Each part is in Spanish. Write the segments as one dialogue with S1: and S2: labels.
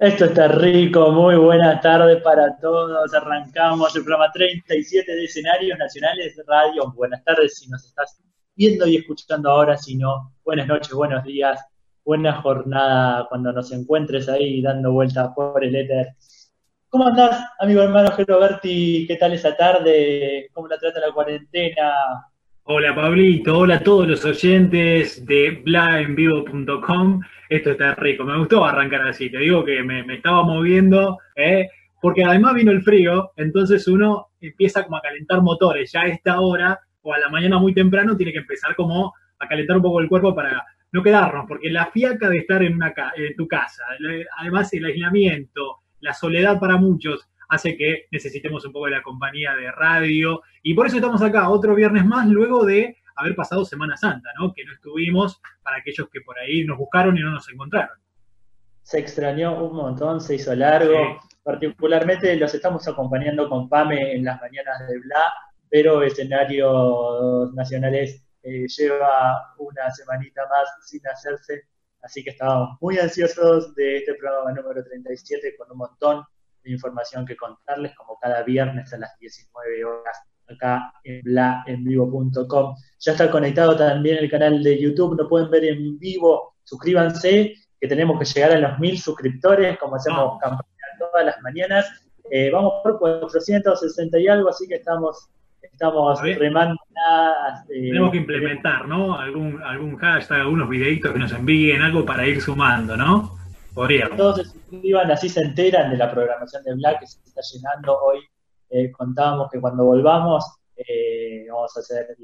S1: Esto está rico, muy buenas tardes para todos. Arrancamos el programa 37 de Escenarios Nacionales Radio. Buenas tardes si nos estás viendo y escuchando ahora, si no, buenas noches, buenos días, buena jornada cuando nos encuentres ahí dando vueltas por el éter. ¿Cómo andás, amigo hermano Berti? ¿Qué tal esa tarde? ¿Cómo la trata la cuarentena?
S2: Hola Pablito, hola a todos los oyentes de blaenvivo.com. Esto está rico, me gustó arrancar así, te digo que me, estaba moviendo, ¿eh? porque además vino el frío, entonces uno empieza como a calentar motores, ya a esta hora o a la mañana muy temprano tiene que empezar como a calentar un poco el cuerpo para no quedarnos, porque la fiaca de estar en, tu casa, además el aislamiento, la soledad para muchos, hace que necesitemos un poco de la compañía de radio. Y por eso estamos acá otro viernes más, luego de haber pasado Semana Santa, ¿no? Que no estuvimos para aquellos que por ahí nos buscaron y no nos encontraron.
S1: Se extrañó un montón, se hizo largo. Particularmente los estamos acompañando con Pame en las mañanas de Bla, pero escenarios nacionales eh, lleva una semanita más sin hacerse, así que estábamos muy ansiosos de este programa número 37 con un montón información que contarles, como cada viernes a las 19 horas acá en blaenvivo.com. Ya está conectado también el canal de YouTube, lo pueden ver en vivo, suscríbanse, que tenemos que llegar a los mil suscriptores, como hacemos campaña todas las mañanas. Eh, vamos por 460 y algo, así que estamos estamos remando
S2: eh, Tenemos que implementar, ¿no? Algún, algún hashtag, algunos videitos que nos envíen, algo para ir sumando, ¿no?
S1: Todos se suscriban, así se enteran de la programación de Black que se está llenando. Hoy eh, contábamos que cuando volvamos eh, vamos a hacer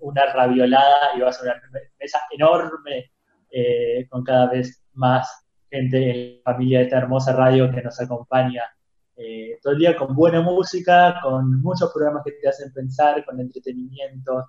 S1: una raviolada y va a ser una mesa enorme eh, con cada vez más gente en la familia de esta hermosa radio que nos acompaña todo el día con buena música, con muchos programas que te hacen pensar, con entretenimiento.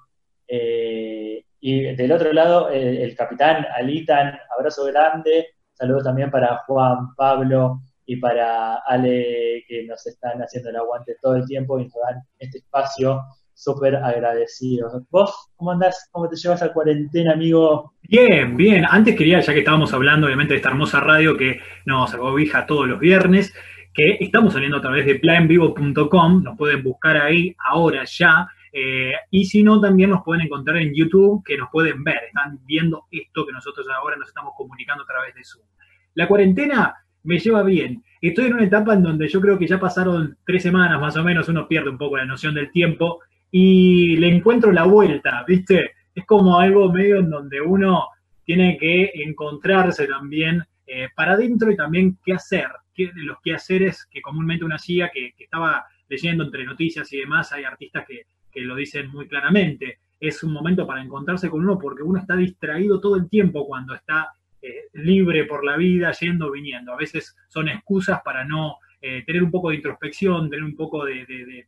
S1: y del otro lado, el capitán Alitan, abrazo grande, Saludos también para Juan, Pablo y para Ale que nos están haciendo el aguante todo el tiempo y nos dan este espacio súper agradecidos. ¿Vos cómo andás? ¿Cómo te llevas a cuarentena, amigo?
S2: Bien, bien. Antes quería, ya que estábamos hablando obviamente de esta hermosa radio que nos acobija todos los viernes, que estamos saliendo a través de planvivo.com, nos pueden buscar ahí ahora ya. Eh, y si no, también nos pueden encontrar en YouTube, que nos pueden ver, están viendo esto que nosotros ahora nos estamos comunicando a través de Zoom. La cuarentena me lleva bien. Estoy en una etapa en donde yo creo que ya pasaron tres semanas más o menos, uno pierde un poco la noción del tiempo y le encuentro la vuelta, ¿viste? Es como algo medio en donde uno tiene que encontrarse también eh, para adentro y también qué hacer, qué, los quehaceres que comúnmente uno hacía, que, estaba leyendo entre noticias y demás, hay artistas que, que lo dicen muy claramente. Es un momento para encontrarse con uno porque uno está distraído todo el tiempo cuando está eh, libre por la vida, yendo, viniendo. A veces son excusas para no eh, tener un poco de introspección, tener un poco de,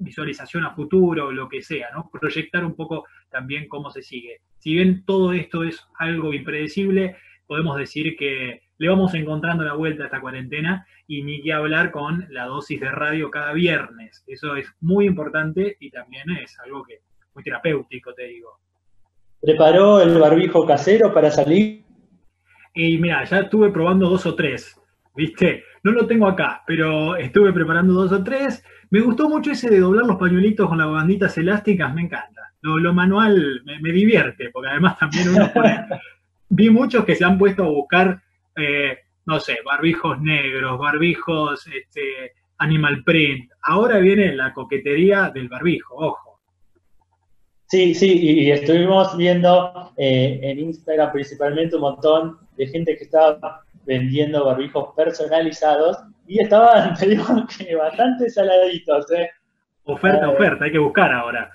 S2: visualización a futuro, lo que sea. Proyectar un poco también cómo se sigue. Si bien todo esto es algo impredecible, podemos decir que le vamos encontrando la vuelta a esta cuarentena y ni que hablar con la dosis de radio cada viernes. Eso es muy importante y también es algo que muy terapéutico, te digo.
S1: ¿Preparó el barbijo casero para salir?
S2: Y mira, ya estuve probando dos o tres, ¿viste? No lo tengo acá, pero estuve preparando dos o tres. Me gustó mucho ese de doblar los pañuelitos con las banditas elásticas, me encanta. Lo, manual me, divierte, porque además también uno pone... Vi muchos que se han puesto a buscar, eh, no sé, barbijos negros, barbijos este, animal print. Ahora viene la coquetería del barbijo, ojo.
S1: Sí, sí, y, estuvimos viendo eh, en Instagram principalmente un montón de gente que estaba vendiendo barbijos personalizados y estaban, te digo, que bastante saladitos. ¿eh?
S2: Oferta, eh, oferta, hay que buscar ahora.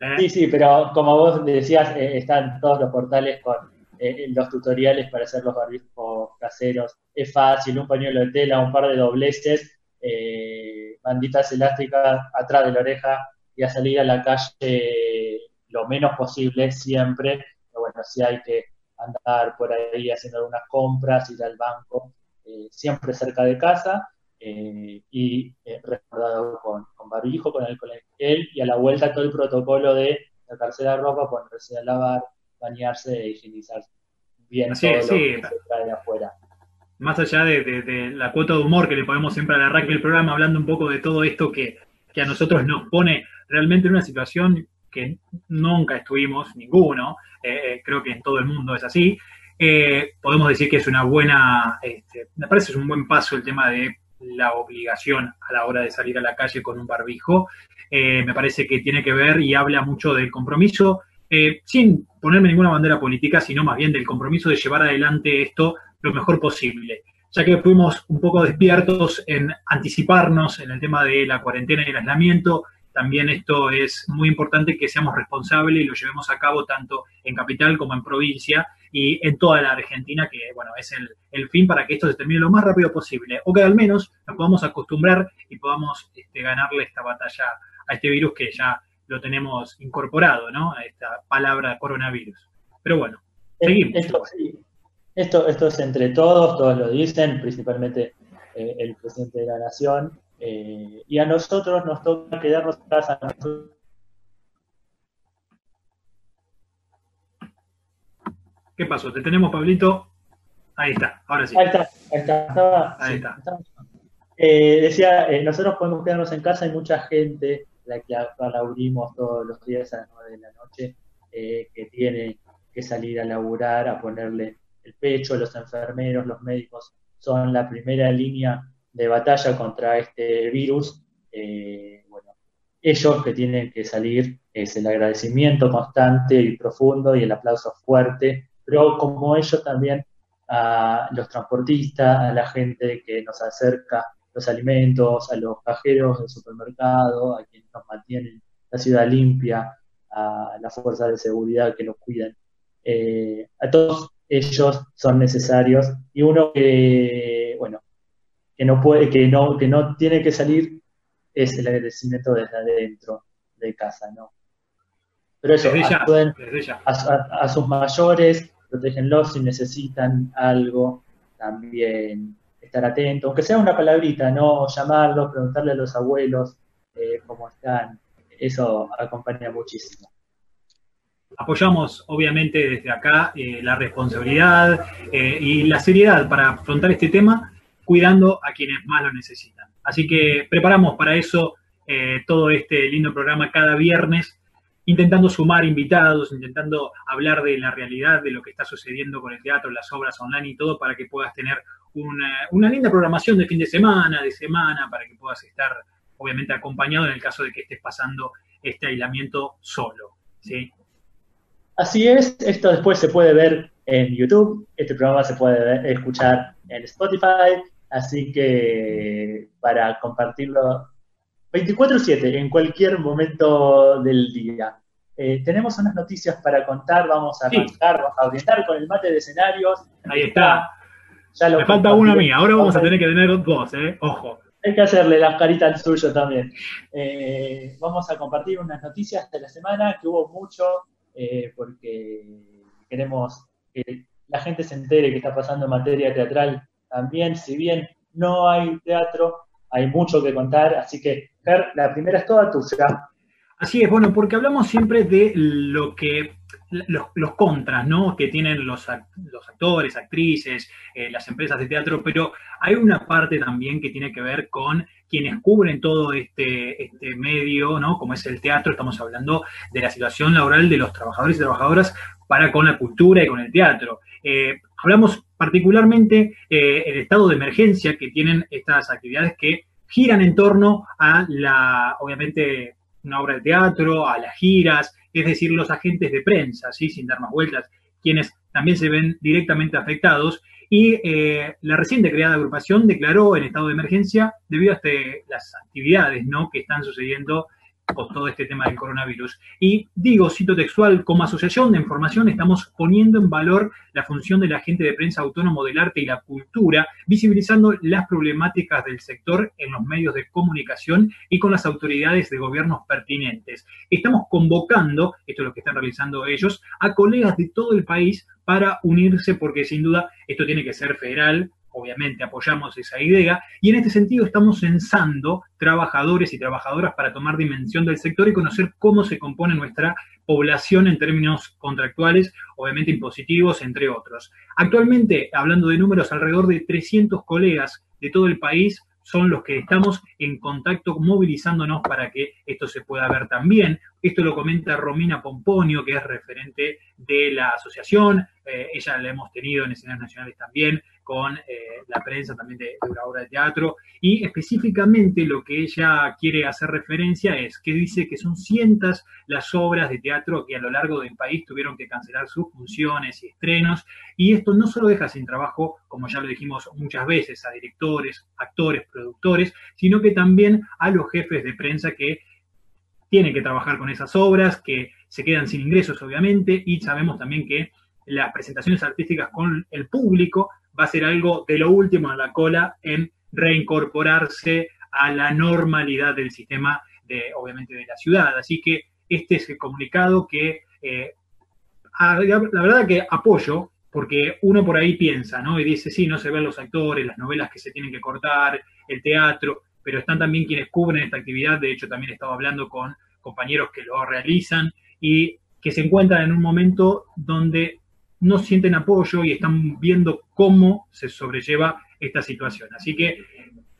S1: ¿eh? Sí, sí, pero como vos decías, están todos los portales con los tutoriales para hacer los barbijos caseros. Es fácil, un pañuelo de tela, un par de dobleces, banditas elásticas atrás de la oreja y a salir a la calle lo menos posible siempre. Pero bueno, si hay que andar por ahí haciendo algunas compras, ir al banco, eh, siempre cerca de casa eh, y eh, recordado con, con, barbijo, con alcohol en y a la vuelta todo el protocolo de sacarse la ropa, ponerse a lavar, bañarse e higienizarse bien
S2: sí,
S1: todo
S2: sí.
S1: lo que se trae de afuera.
S2: más allá de, la cuota de humor que le ponemos siempre al arranque del programa, hablando un poco de todo esto que, a nosotros nos pone realmente en una situación que nunca estuvimos, ninguno, eh, eh, creo que en todo el mundo es así, eh, podemos decir que es una buena, este, me parece es un buen paso el tema de la obligación a la hora de salir a la calle con un barbijo. me parece que tiene que ver y habla mucho del compromiso, sin ponerme ninguna bandera política, sino más bien del compromiso de llevar adelante esto lo mejor posible. Ya que fuimos un poco despiertos en anticiparnos en el tema de la cuarentena y el aislamiento, también esto es muy importante que seamos responsables y lo llevemos a cabo tanto en capital como en provincia y en toda la Argentina, que bueno, es el, fin para que esto se termine lo más rápido posible, o que al menos nos podamos acostumbrar y podamos este, ganarle esta batalla a este virus que ya lo tenemos incorporado, ¿no? A esta palabra coronavirus. Pero bueno, seguimos.
S1: Esto, esto es entre todos, todos lo dicen, principalmente eh, el presidente de la nación, eh, y a nosotros nos toca quedarnos en casa.
S2: ¿Qué pasó? ¿Te tenemos, Pablito? Ahí está, ahora sí.
S1: Ahí está, ahí está. ahí está. Eh, decía, nosotros podemos quedarnos en casa, hay mucha gente, la que abrimos todos los días a las 9 de la noche, que tiene que salir a laburar, a ponerle el pecho, los enfermeros, los médicos son la primera línea de batalla contra este virus. Eh, bueno, ellos que tienen que salir es el agradecimiento constante y profundo y el aplauso fuerte, pero como ellos también a los transportistas, a la gente que nos acerca los alimentos, a los cajeros del supermercado, a quienes nos mantienen la ciudad limpia, a las fuerzas de seguridad que nos cuidan. Eh, a todos ellos son necesarios y uno que, bueno, que no puede, que no, que no tiene que salir es el agradecimiento desde adentro de casa, ¿no? Pero eso, a, sus mayores, protégenlos si necesitan algo, también estar atentos, aunque sea una palabrita, no llamarlos, preguntarle a los abuelos eh, cómo están, eso acompaña muchísimo
S2: apoyamos obviamente desde acá eh, la responsabilidad eh, y la seriedad para afrontar este tema, cuidando a quienes más lo necesitan. Así que preparamos para eso todo este lindo programa cada viernes, intentando sumar invitados, intentando hablar de la realidad, de lo que está sucediendo con el teatro, las obras online y todo, para que puedas tener una, una linda programación de fin de semana, de semana, para que puedas estar obviamente acompañado en el caso de que estés pasando este aislamiento solo. ¿sí?
S1: Así es, esto después se puede ver en YouTube, este programa se puede escuchar en Spotify, así que para compartirlo 24/7 en cualquier momento del día. Eh, tenemos unas noticias para contar, vamos a contar, vamos a orientar con el mate de escenarios.
S2: Ahí está. Ya Me falta una mía, ahora vamos a tener que tener dos, ¿eh? Ojo.
S1: Hay que hacerle las caritas al suyo también. Eh, vamos a compartir unas noticias de la semana, que hubo mucho, eh, porque queremos que la gente se entere que está pasando en materia teatral también, si bien no hay teatro, hay mucho que contar, así que, Fer, la primera es toda tuya.
S2: Así es, bueno, porque hablamos siempre de lo que los, contras, ¿no? Que tienen los, los actores, actrices, eh, las empresas de teatro, pero hay una parte también que tiene que ver con quienes cubren todo este, este medio, ¿no? Como es el teatro, estamos hablando de la situación laboral de los trabajadores y trabajadoras para con la cultura y con el teatro. Eh, hablamos particularmente eh, el estado de emergencia que tienen estas actividades que giran en torno a la, obviamente, una obra de teatro, a las giras, es decir, los agentes de prensa, ¿sí? sin dar más vueltas, quienes también se ven directamente afectados. Y eh, la reciente creada agrupación declaró en estado de emergencia debido a este, las actividades ¿no? que están sucediendo con todo este tema del coronavirus. Y digo, cito textual, como asociación de información estamos poniendo en valor la función del agente de prensa autónomo del arte y la cultura, visibilizando las problemáticas del sector en los medios de comunicación y con las autoridades de gobiernos pertinentes. Estamos convocando, esto es lo que están realizando ellos, a colegas de todo el país para unirse porque sin duda esto tiene que ser federal, obviamente apoyamos esa idea y en este sentido estamos censando trabajadores y trabajadoras para tomar dimensión del sector y conocer cómo se compone nuestra población en términos contractuales, obviamente impositivos, entre otros. Actualmente, hablando de números, alrededor de 300 colegas de todo el país son los que estamos en contacto movilizándonos para que esto se pueda ver también. Esto lo comenta Romina Pomponio, que es referente de la asociación. Eh, ella la hemos tenido en escenarios nacionales también con eh, la prensa también de, una obra de teatro. Y específicamente lo que ella quiere hacer referencia es que dice que son cientos las obras de teatro que a lo largo del país tuvieron que cancelar sus funciones y estrenos. Y esto no solo deja sin trabajo, como ya lo dijimos muchas veces, a directores, actores, productores, sino que también a los jefes de prensa que tienen que trabajar con esas obras, que se quedan sin ingresos, obviamente, y sabemos también que las presentaciones artísticas con el público va a ser algo de lo último en la cola en reincorporarse a la normalidad del sistema, de, obviamente, de la ciudad. Así que este es el comunicado que, eh, la verdad que apoyo, porque uno por ahí piensa, ¿no? Y dice, sí, no se ven los actores, las novelas que se tienen que cortar, el teatro, pero están también quienes cubren esta actividad. De hecho, también he estado hablando con compañeros que lo realizan y que se encuentran en un momento donde no sienten apoyo y están viendo cómo se sobrelleva esta situación. Así que,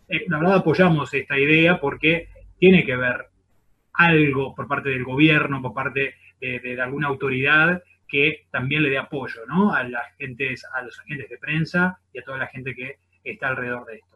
S2: eh, la verdad, apoyamos esta idea porque tiene que ver algo por parte del gobierno, por parte de, alguna autoridad que también le dé apoyo ¿no? a, las gentes, a los agentes de prensa y a toda la gente que está alrededor de esto.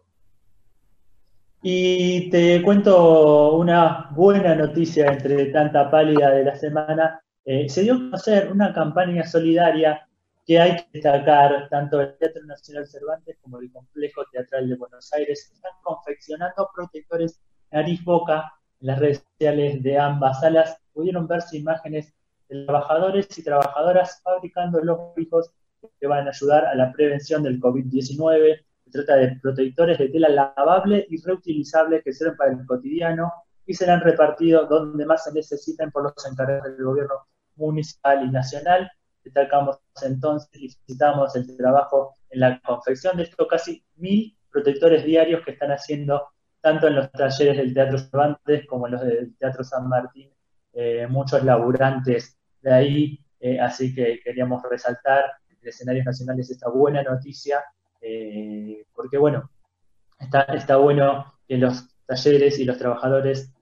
S1: Y te cuento una buena noticia entre tanta pálida de la semana. Eh, se dio a conocer una campaña solidaria que hay que destacar, tanto el Teatro Nacional Cervantes como el Complejo Teatral de Buenos Aires están confeccionando protectores nariz-boca. En las redes sociales de ambas salas pudieron verse imágenes de trabajadores y trabajadoras fabricando los fijos que van a ayudar a la prevención del COVID-19. Se trata de protectores de tela lavable y reutilizable que sirven para el cotidiano y serán repartidos donde más se necesiten por los encargados del gobierno municipal y nacional. Destacamos entonces y citamos el trabajo en la confección de estos casi mil protectores diarios que están haciendo tanto en los talleres del Teatro Cervantes como en los del Teatro San Martín, eh, muchos laburantes de ahí, eh, así que queríamos resaltar en escenarios nacionales esta buena noticia, eh, porque bueno, está, está bueno que los talleres y los trabajadores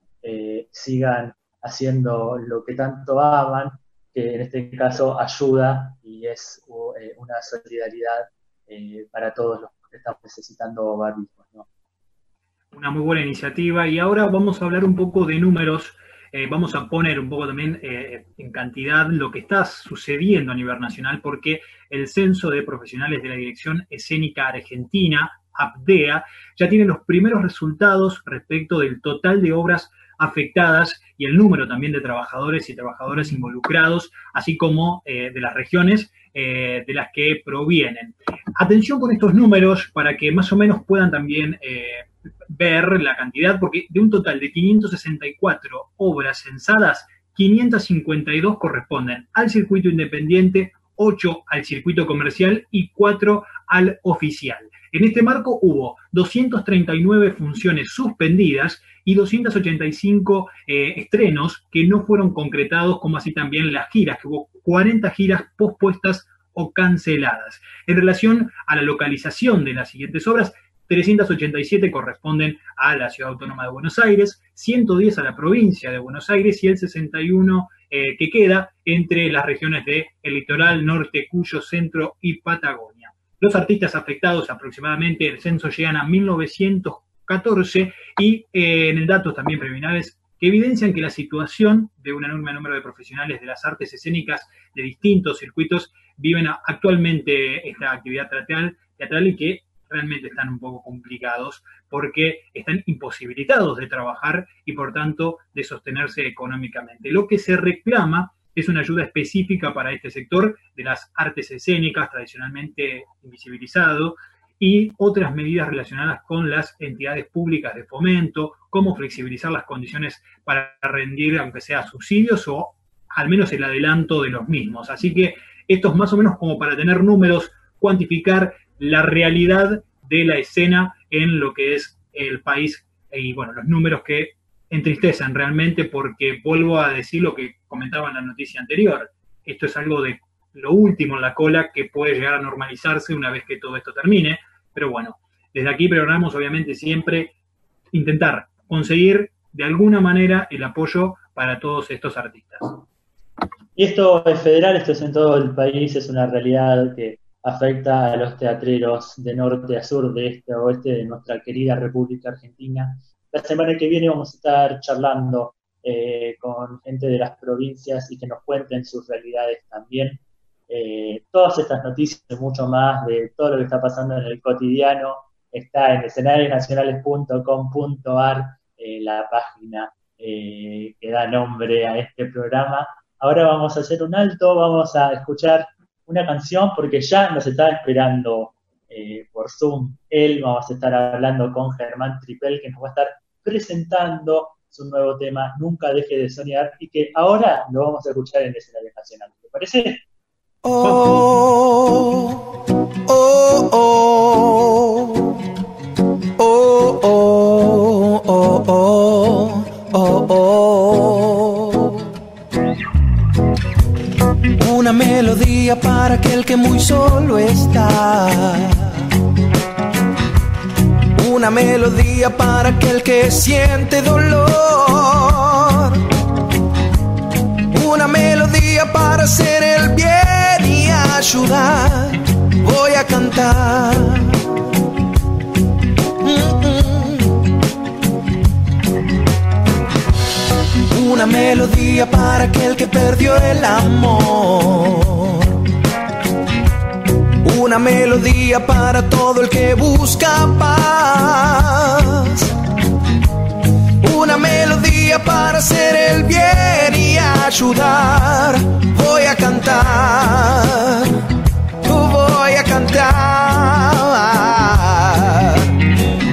S1: sigan haciendo lo que tanto aman que en este caso ayuda y es eh, una solidaridad eh, para todos los que estamos necesitando barbijos.
S2: Una muy buena iniciativa y ahora vamos a hablar un poco de números. Eh, vamos a poner un poco también en cantidad lo que está sucediendo a nivel nacional, porque el Censo de Profesionales de la Dirección Escénica Argentina, APDEA, ya tiene los primeros resultados respecto del total de obras afectadas y el número también de trabajadores y trabajadoras involucrados, así como eh, de las regiones eh, de las que provienen. Atención con estos números para que más o menos puedan también eh, ver la cantidad, porque de un total de 564 obras censadas, 552 corresponden al circuito independiente, 8 al circuito comercial y 4 al oficial. En este marco hubo 239 funciones suspendidas y 285 eh, estrenos que no fueron concretados, como así también las giras, que hubo 40 giras pospuestas o canceladas. En relación a la localización de las siguientes obras, 387 corresponden a la Ciudad Autónoma de Buenos Aires, 110 a la provincia de Buenos Aires y el 61 eh, que queda entre las regiones del litoral norte, Cuyo, Centro y Patagonia. Los artistas afectados aproximadamente el censo llegan a 1900 14 y eh, en el datos también preliminares que evidencian que la situación de un enorme número de profesionales de las artes escénicas de distintos circuitos viven actualmente esta actividad teatral, teatral y que realmente están un poco complicados porque están imposibilitados de trabajar y por tanto de sostenerse económicamente. Lo que se reclama es una ayuda específica para este sector de las artes escénicas tradicionalmente invisibilizado, y otras medidas relacionadas con las entidades públicas de fomento, cómo flexibilizar las condiciones para rendir, aunque sea subsidios o al menos el adelanto de los mismos. Así que esto es más o menos como para tener números, cuantificar la realidad de la escena en lo que es el país y bueno, los números que entristecen realmente porque vuelvo a decir lo que comentaba en la noticia anterior. Esto es algo de lo último en la cola que puede llegar a normalizarse una vez que todo esto termine. Pero bueno, desde aquí programamos obviamente siempre intentar conseguir de alguna manera el apoyo para todos estos artistas.
S1: Y esto es federal, esto es en todo el país, es una realidad que afecta a los teatreros de norte a sur, de este a oeste de nuestra querida República Argentina. La semana que viene vamos a estar charlando eh, con gente de las provincias y que nos cuenten sus realidades también. Eh, todas estas noticias y mucho más de todo lo que está pasando en el cotidiano está en escenariosnacionales.com.ar, eh, la página que da nombre a este programa. Ahora vamos a hacer un alto, vamos a escuchar una canción porque ya nos está esperando por Zoom. Él vamos a estar hablando con Germán Tripel, que nos va a estar presentando su nuevo tema, Nunca Deje de Soñar, y que ahora lo vamos a escuchar en escenario nacional. ¿Te parece?
S3: Oh, oh, oh, oh, oh, oh, oh, oh. Melodía para aquel que muy solo está. Una melodía para aquel que siente dolor. Una melodía para hacer el bien y ayudar. Voy a cantar. Una melodía para aquel que perdió el amor. Una melodía para todo el que busca paz. Una melodía para hacer el bien y ayudar. Voy a cantar. Voy a cantar.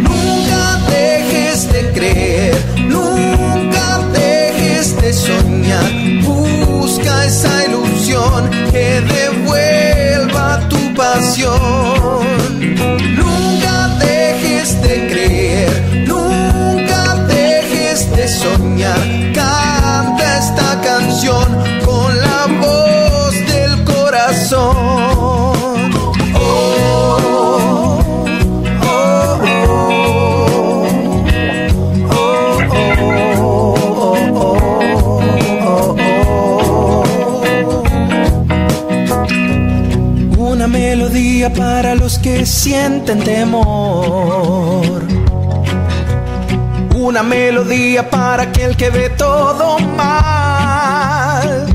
S3: Nunca dejes de creer. Nunca dejes de soñar. Busca esa ilusión que devuelva tu pasión. Sienten temor. Una melodía para aquel que ve todo mal.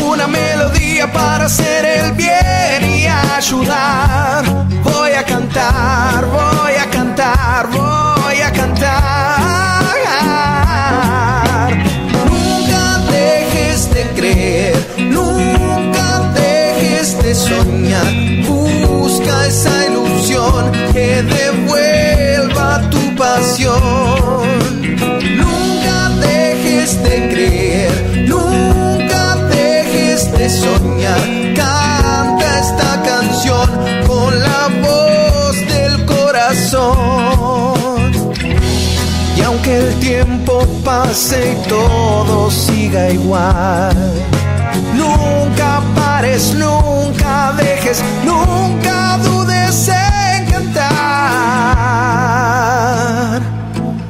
S3: Una melodía para hacer el bien y ayudar. Voy a cantar, dejes de creer, nunca dejes de soñar. Canta esta canción con la voz del corazón. Y aunque el tiempo pase y todo siga igual, nunca pares, nunca dejes, nunca dudes en cantar.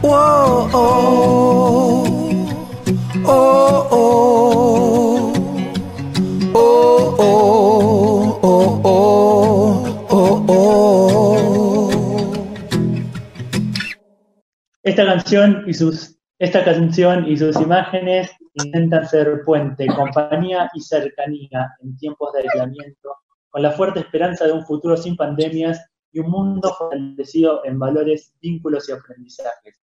S3: Oh,
S1: Esta canción y sus esta canción y sus imágenes intentan ser puente, compañía y cercanía en tiempos de aislamiento, con la fuerte esperanza de un futuro sin pandemias y un mundo fortalecido en valores, vínculos y aprendizajes.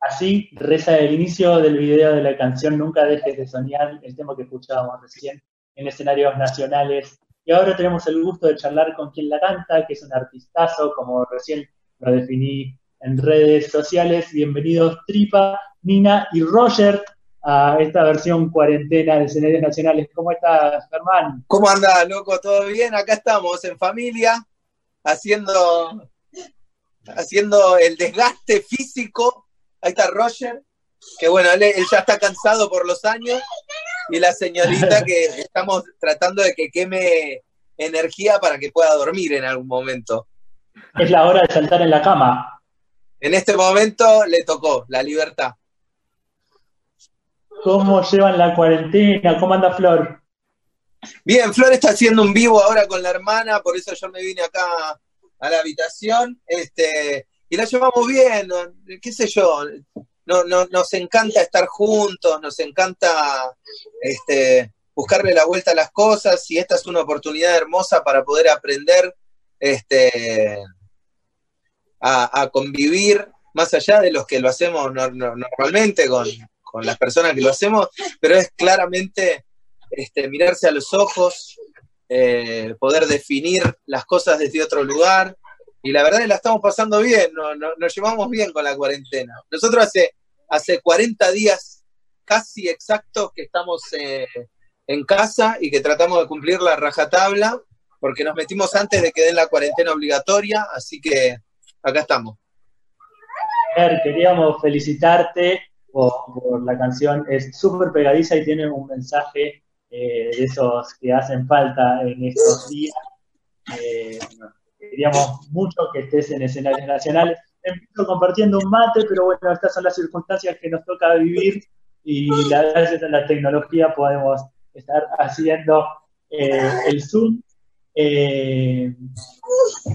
S1: Así reza el inicio del video de la canción Nunca dejes de soñar, el tema que escuchábamos recién en escenarios nacionales. Y ahora tenemos el gusto de charlar con quien la canta, que es un artistazo, como recién lo definí en redes sociales. Bienvenidos Tripa, Nina y Roger. a esta versión cuarentena de escenarios nacionales. ¿Cómo estás, Germán?
S3: ¿Cómo anda, loco? ¿Todo bien? Acá estamos en familia, haciendo, haciendo el desgaste físico. Ahí está Roger, que bueno, él, ya está cansado por los años, y la señorita que estamos tratando de que queme energía para que pueda dormir en algún momento.
S1: Es la hora de saltar en la cama.
S3: En este momento le tocó la libertad.
S1: ¿Cómo llevan la cuarentena? ¿Cómo anda Flor?
S3: Bien, Flor está haciendo un vivo ahora con la hermana, por eso yo me vine acá a la habitación, este, y la llevamos bien, qué sé yo, no, no, nos encanta estar juntos, nos encanta este, buscarle la vuelta a las cosas, y esta es una oportunidad hermosa para poder aprender este, a, convivir más allá de los que lo hacemos normalmente con, con las personas que lo hacemos, pero es claramente este, mirarse a los ojos, eh, poder definir las cosas desde otro lugar. Y la verdad es que la estamos pasando bien, nos llevamos bien con la cuarentena. Nosotros hace, hace 40 días casi exactos que estamos eh, en casa y que tratamos de cumplir la rajatabla, porque nos metimos antes de que den la cuarentena obligatoria, así que acá estamos.
S1: Queríamos felicitarte por, la canción. Es súper pegadiza y tiene un mensaje eh, de esos que hacen falta en estos días. Eh, queríamos mucho que estés en escenarios nacionales. Empiezo compartiendo un mate, pero bueno, estas son las circunstancias que nos toca vivir y gracias a la tecnología podemos estar haciendo eh, el Zoom.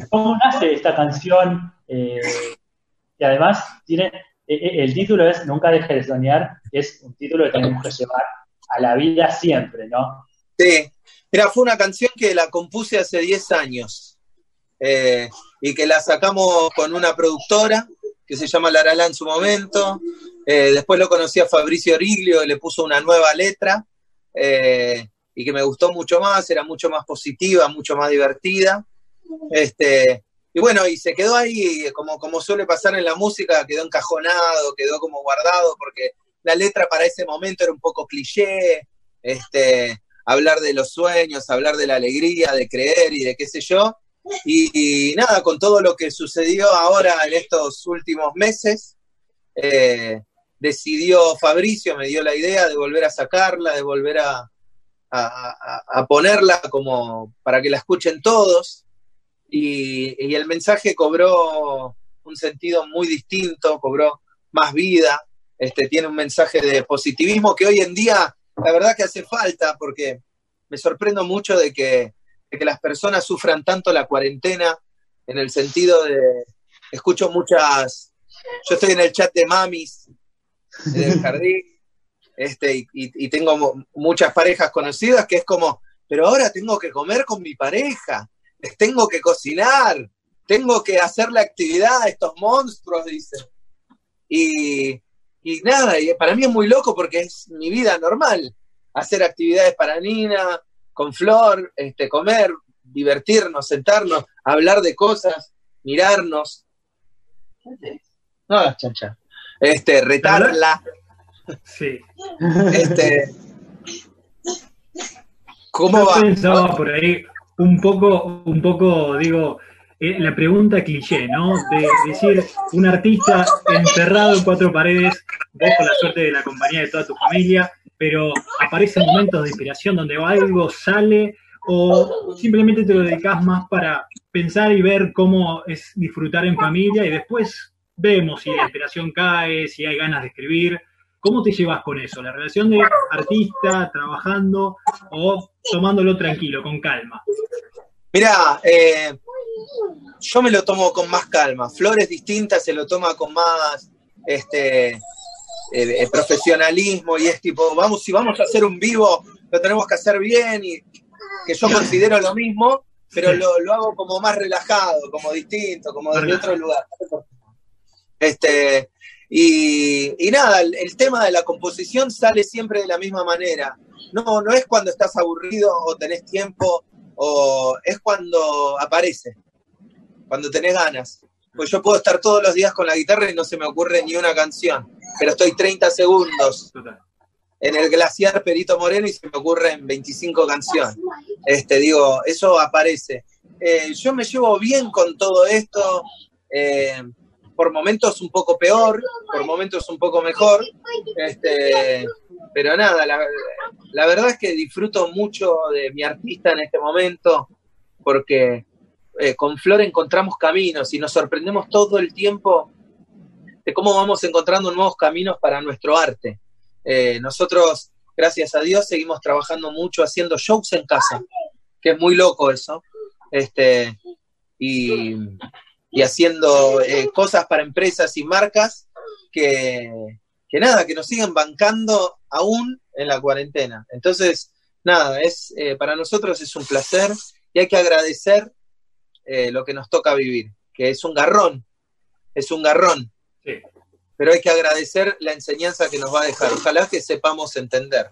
S1: ¿Cómo nace esta canción? y además tiene eh, eh, el título es Nunca deje de soñar, es un título que tenemos que llevar a la vida siempre, ¿no?
S3: Sí, mira, fue una canción que la compuse hace 10 años eh, y que la sacamos con una productora que se llama Larala en su momento. después lo conocí a Fabricio Riglio, le puso una nueva letra y que me gustó mucho más, era mucho más positiva, mucho más divertida. Este, y bueno, y se quedó ahí, como, como suele pasar en la música, quedó encajonado, quedó como guardado, porque la letra para ese momento era un poco cliché, este, hablar de los sueños, hablar de la alegría, de creer y de qué sé yo. Y, nada, con todo lo que sucedió ahora en estos últimos meses, eh, decidió Fabricio, me dio la idea de volver a sacarla, de volver a, a ponerla como para que la escuchen todos. Y, el mensaje cobró un sentido muy distinto, cobró más vida, este, tiene un mensaje de positivismo que hoy en día la verdad que hace falta porque me sorprendo mucho de que, que las personas sufran tanto la cuarentena en el sentido de, escucho muchas, yo estoy en el chat de mamis del jardín, este, y, y, tengo muchas parejas conocidas que es como, pero ahora tengo que comer con mi pareja, tengo que cocinar, tengo que hacer la actividad a estos monstruos, dice. Y, nada, y para mí es muy loco porque es mi vida normal. Hacer actividades para Nina, con Flor, este, comer, divertirnos, sentarnos, hablar de cosas, mirarnos. No chancha. Este, retarla.
S2: Sí.
S3: Este. ¿Cómo
S2: va? por ahí un poco, un poco, digo, eh, la pregunta cliché, ¿no? De decir, un artista encerrado en cuatro paredes, vos con la suerte de la compañía de toda tu familia, pero aparecen momentos de inspiración donde algo sale o simplemente te lo dedicas más para pensar y ver cómo es disfrutar en familia y después vemos si la inspiración cae, si hay ganas de escribir. ¿Cómo te llevas con eso? ¿La relación de artista, trabajando o tomándolo tranquilo, con calma?
S3: Mira, eh, yo me lo tomo con más calma. Flores distintas se lo toma con más este, eh, profesionalismo y es tipo, vamos, si vamos a hacer un vivo, lo tenemos que hacer bien y que yo considero lo mismo, pero lo, lo hago como más relajado, como distinto, como desde otro lugar. Este, y, nada, el, tema de la composición sale siempre de la misma manera. No, no es cuando estás aburrido o tenés tiempo, o es cuando aparece, cuando tenés ganas. Pues yo puedo estar todos los días con la guitarra y no se me ocurre ni una canción, pero estoy 30 segundos en el glaciar Perito Moreno y se me ocurren 25 canciones. Este, digo, eso aparece. Eh, yo me llevo bien con todo esto, eh, por momentos un poco peor, por momentos un poco mejor, este, pero nada, la, verdad es que disfruto mucho de mi artista en este momento, porque eh, con Flor encontramos caminos y nos sorprendemos todo el tiempo de cómo vamos encontrando nuevos caminos para nuestro arte. Eh, nosotros, gracias a Dios, seguimos trabajando mucho haciendo shows en casa, que es muy loco eso, este, y, haciendo eh, cosas para empresas y marcas que, que nada, que nos siguen bancando aún en la cuarentena. Entonces, nada, es para nosotros es un placer y hay que agradecer eh, lo que nos toca vivir, que es un garrón, es un garrón. Pero hay que agradecer la enseñanza que nos va a dejar. Ojalá que sepamos entender.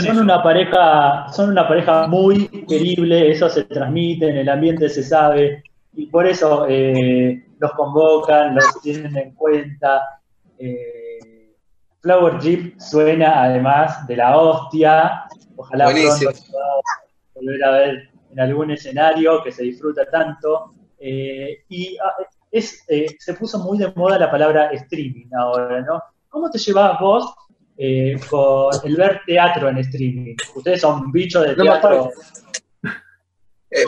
S1: son una pareja, son una pareja muy querible, eso se transmite, en el ambiente se sabe, y por eso eh, los convocan, los tienen en cuenta. Eh, Flower Jeep suena además de la hostia. Ojalá pronto volver a ver en algún escenario que se disfruta tanto. Eh, y ah, es, eh, se puso muy de moda la palabra streaming ahora, ¿no? ¿Cómo te llevas vos con el ver teatro en streaming? Ustedes son bichos de teatro.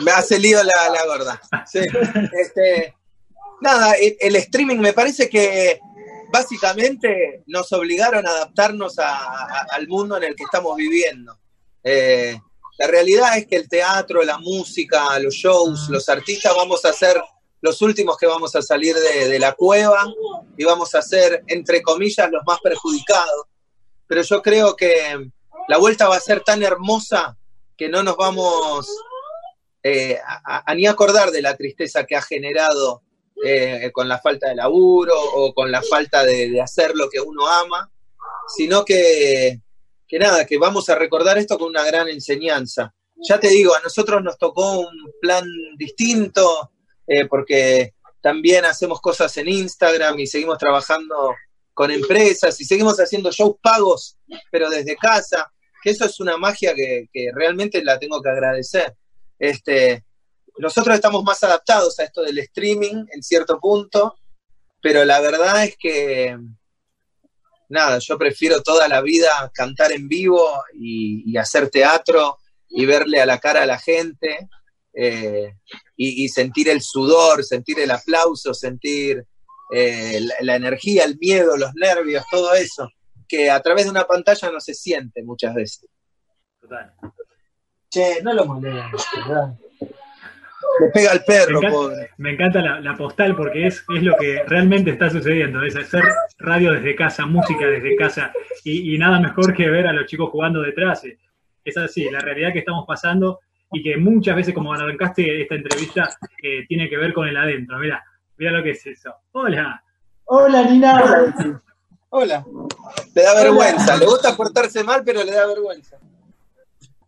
S3: Me hace lío la, la gorda. Este, nada, el, streaming me parece que básicamente nos obligaron a adaptarnos al mundo en el que estamos viviendo. La realidad es que el teatro, la música, los shows, los artistas vamos a ser los últimos que vamos a salir de, la cueva y vamos a ser, entre comillas, los más perjudicados. Pero yo creo que la vuelta va a ser tan hermosa que no nos vamos eh, a, ni acordar de la tristeza que ha generado eh, con la falta de laburo o con la falta de hacer lo que uno ama, sino que que nada, que vamos a recordar esto con una gran enseñanza. Ya te digo, a nosotros nos tocó un plan distinto, eh, porque también hacemos cosas en Instagram y seguimos trabajando con empresas y seguimos haciendo shows pagos, pero desde casa, que eso es una magia que, que realmente la tengo que agradecer. Este, nosotros estamos más adaptados a esto del streaming en cierto punto, pero la verdad es que nada, yo prefiero toda la vida cantar en vivo y, hacer teatro y verle a la cara a la gente eh, y, sentir el sudor, sentir el aplauso, sentir eh, la, energía, el miedo, los nervios, todo eso, que a través de una pantalla no se siente muchas veces. Total.
S1: Che, no lo molestes.
S3: Le pega al perro,
S2: me encanta, la, postal porque es, es lo que realmente está sucediendo, es hacer radio desde casa, música desde casa y, nada mejor que ver a los chicos jugando detrás. Es así, la realidad que estamos pasando y que muchas veces, como arrancaste esta entrevista, eh, tiene que ver con el adentro. Mira, mira lo que es eso. Hola.
S1: Hola, Nina.
S3: Hola. Le da vergüenza. Le gusta portarse mal, pero le da vergüenza.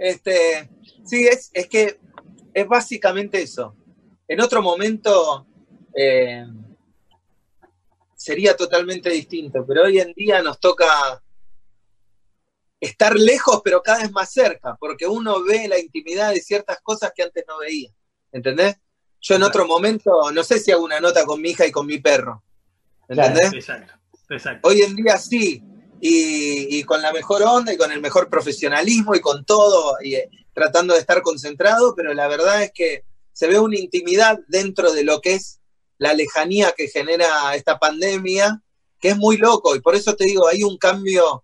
S3: Este, sí, es, es que es básicamente eso. En otro momento eh, sería totalmente distinto, pero hoy en día nos toca estar lejos, pero cada vez más cerca, porque uno ve la intimidad de ciertas cosas que antes no veía. ¿Entendés? Yo en otro momento, no sé si hago una nota con mi hija y con mi perro. ¿Entendés? exacto, exacto. Hoy en día sí, y, con la mejor onda y con el mejor profesionalismo y con todo, y, eh, tratando de estar concentrado, pero la verdad es que se ve una intimidad dentro de lo que es la lejanía que genera esta pandemia, que es muy loco, y por eso te digo, hay un cambio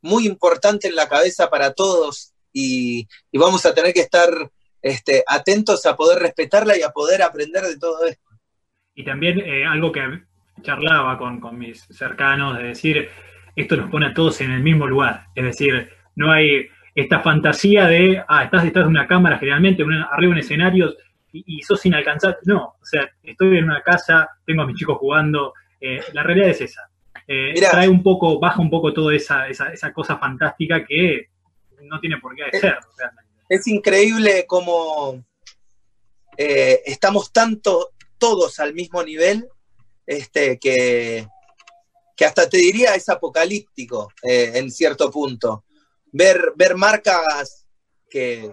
S3: muy importante en la cabeza para todos, y, vamos a tener que estar este, atentos a poder respetarla y a poder aprender de todo esto.
S2: Y también eh, algo que charlaba con, con mis cercanos, de decir, esto nos pone a todos en el mismo lugar, es decir, no hay esta fantasía de, ah, estás detrás de una cámara generalmente, arriba de un escenario y, sos inalcanzable. No, o sea, estoy en una casa, tengo a mis chicos jugando, eh, la realidad es esa. Eh, trae un poco, baja un poco toda esa, esa, cosa fantástica que no tiene por qué ser.
S3: Es, increíble cómo eh, estamos tanto todos al mismo nivel este, que, que hasta te diría es apocalíptico eh, en cierto punto. Ver, ver marcas que,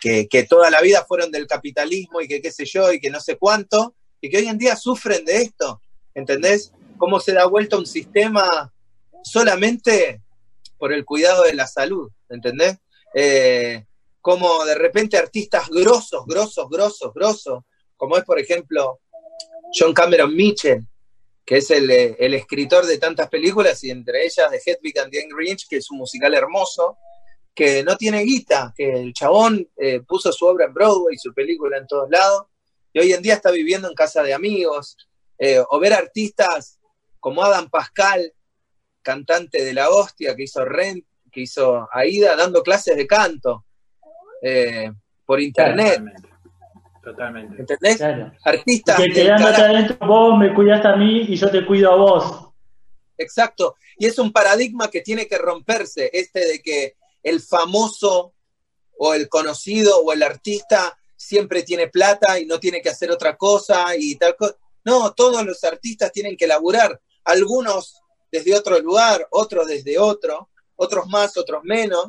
S3: que, toda la vida fueron del capitalismo y que qué sé yo y que no sé cuánto, y que hoy en día sufren de esto, ¿entendés? Cómo se da vuelta un sistema solamente por el cuidado de la salud, ¿entendés? Eh, como de repente artistas grosos, grosos, grosos, grosos, como es por ejemplo John Cameron Mitchell, que es el, el, escritor de tantas películas y entre ellas de Hedwig and the Angry que es un musical hermoso, que no tiene guita, que el chabón eh, puso su obra en Broadway, su película en todos lados, y hoy en día está viviendo en casa de amigos, eh, o ver artistas como Adam Pascal, cantante de la hostia, que hizo Rent, que hizo Aida, dando clases de canto eh, por internet.
S2: Totalmente.
S3: ¿Entendés? Artistas.
S1: Que quedándote adentro vos me cuidaste a mí y yo te cuido a vos.
S3: Exacto. Y es un paradigma que tiene que romperse, este de que el famoso o el conocido o el artista siempre tiene plata y no tiene que hacer otra cosa y tal cosa. No, todos los artistas tienen que laburar, algunos desde otro lugar, otros desde otro, otros más, otros menos,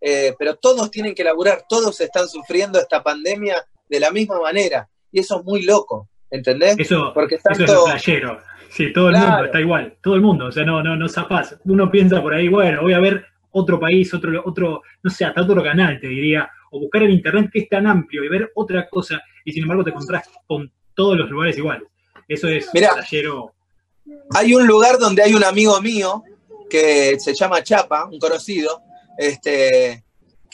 S3: eh, pero todos tienen que laburar, todos están sufriendo esta pandemia de la misma manera y eso es muy loco, ¿entendés?
S2: Eso, Porque tanto... es playero. Sí, todo el mundo está igual, todo el mundo, o sea, no, no, no zafás. Uno piensa por ahí, bueno, voy a ver otro país, otro, otro, no sé, hasta otro canal, te diría, o buscar en internet que es tan amplio y ver otra cosa, y sin embargo te encontrás con todos los lugares iguales. Eso es
S3: Mira, Hay un lugar donde hay un amigo mío que se llama Chapa, un conocido, este,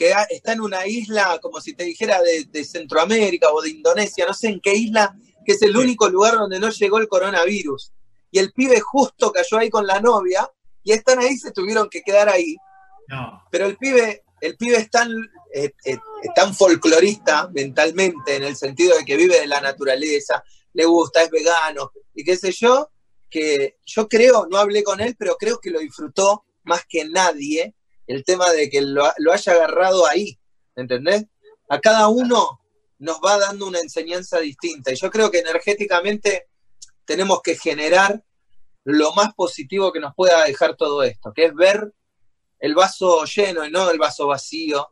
S3: que está en una isla, como si te dijera, de, Centroamérica o de Indonesia, no sé en qué isla, que es el único lugar donde no llegó el coronavirus. Y el pibe justo cayó ahí con la novia y están ahí, se tuvieron que quedar ahí. Pero el pibe, el pibe es tan, eh, eh, tan folclorista mentalmente, en el sentido de que vive de la naturaleza, le gusta, es vegano, y qué sé yo, que yo creo, no hablé con él, pero creo que lo disfrutó más que nadie el tema de que lo, lo haya agarrado ahí, ¿entendés? A cada uno nos va dando una enseñanza distinta. Y yo creo que energéticamente tenemos que generar lo más positivo que nos pueda dejar todo esto, que es ver el vaso lleno y no el vaso vacío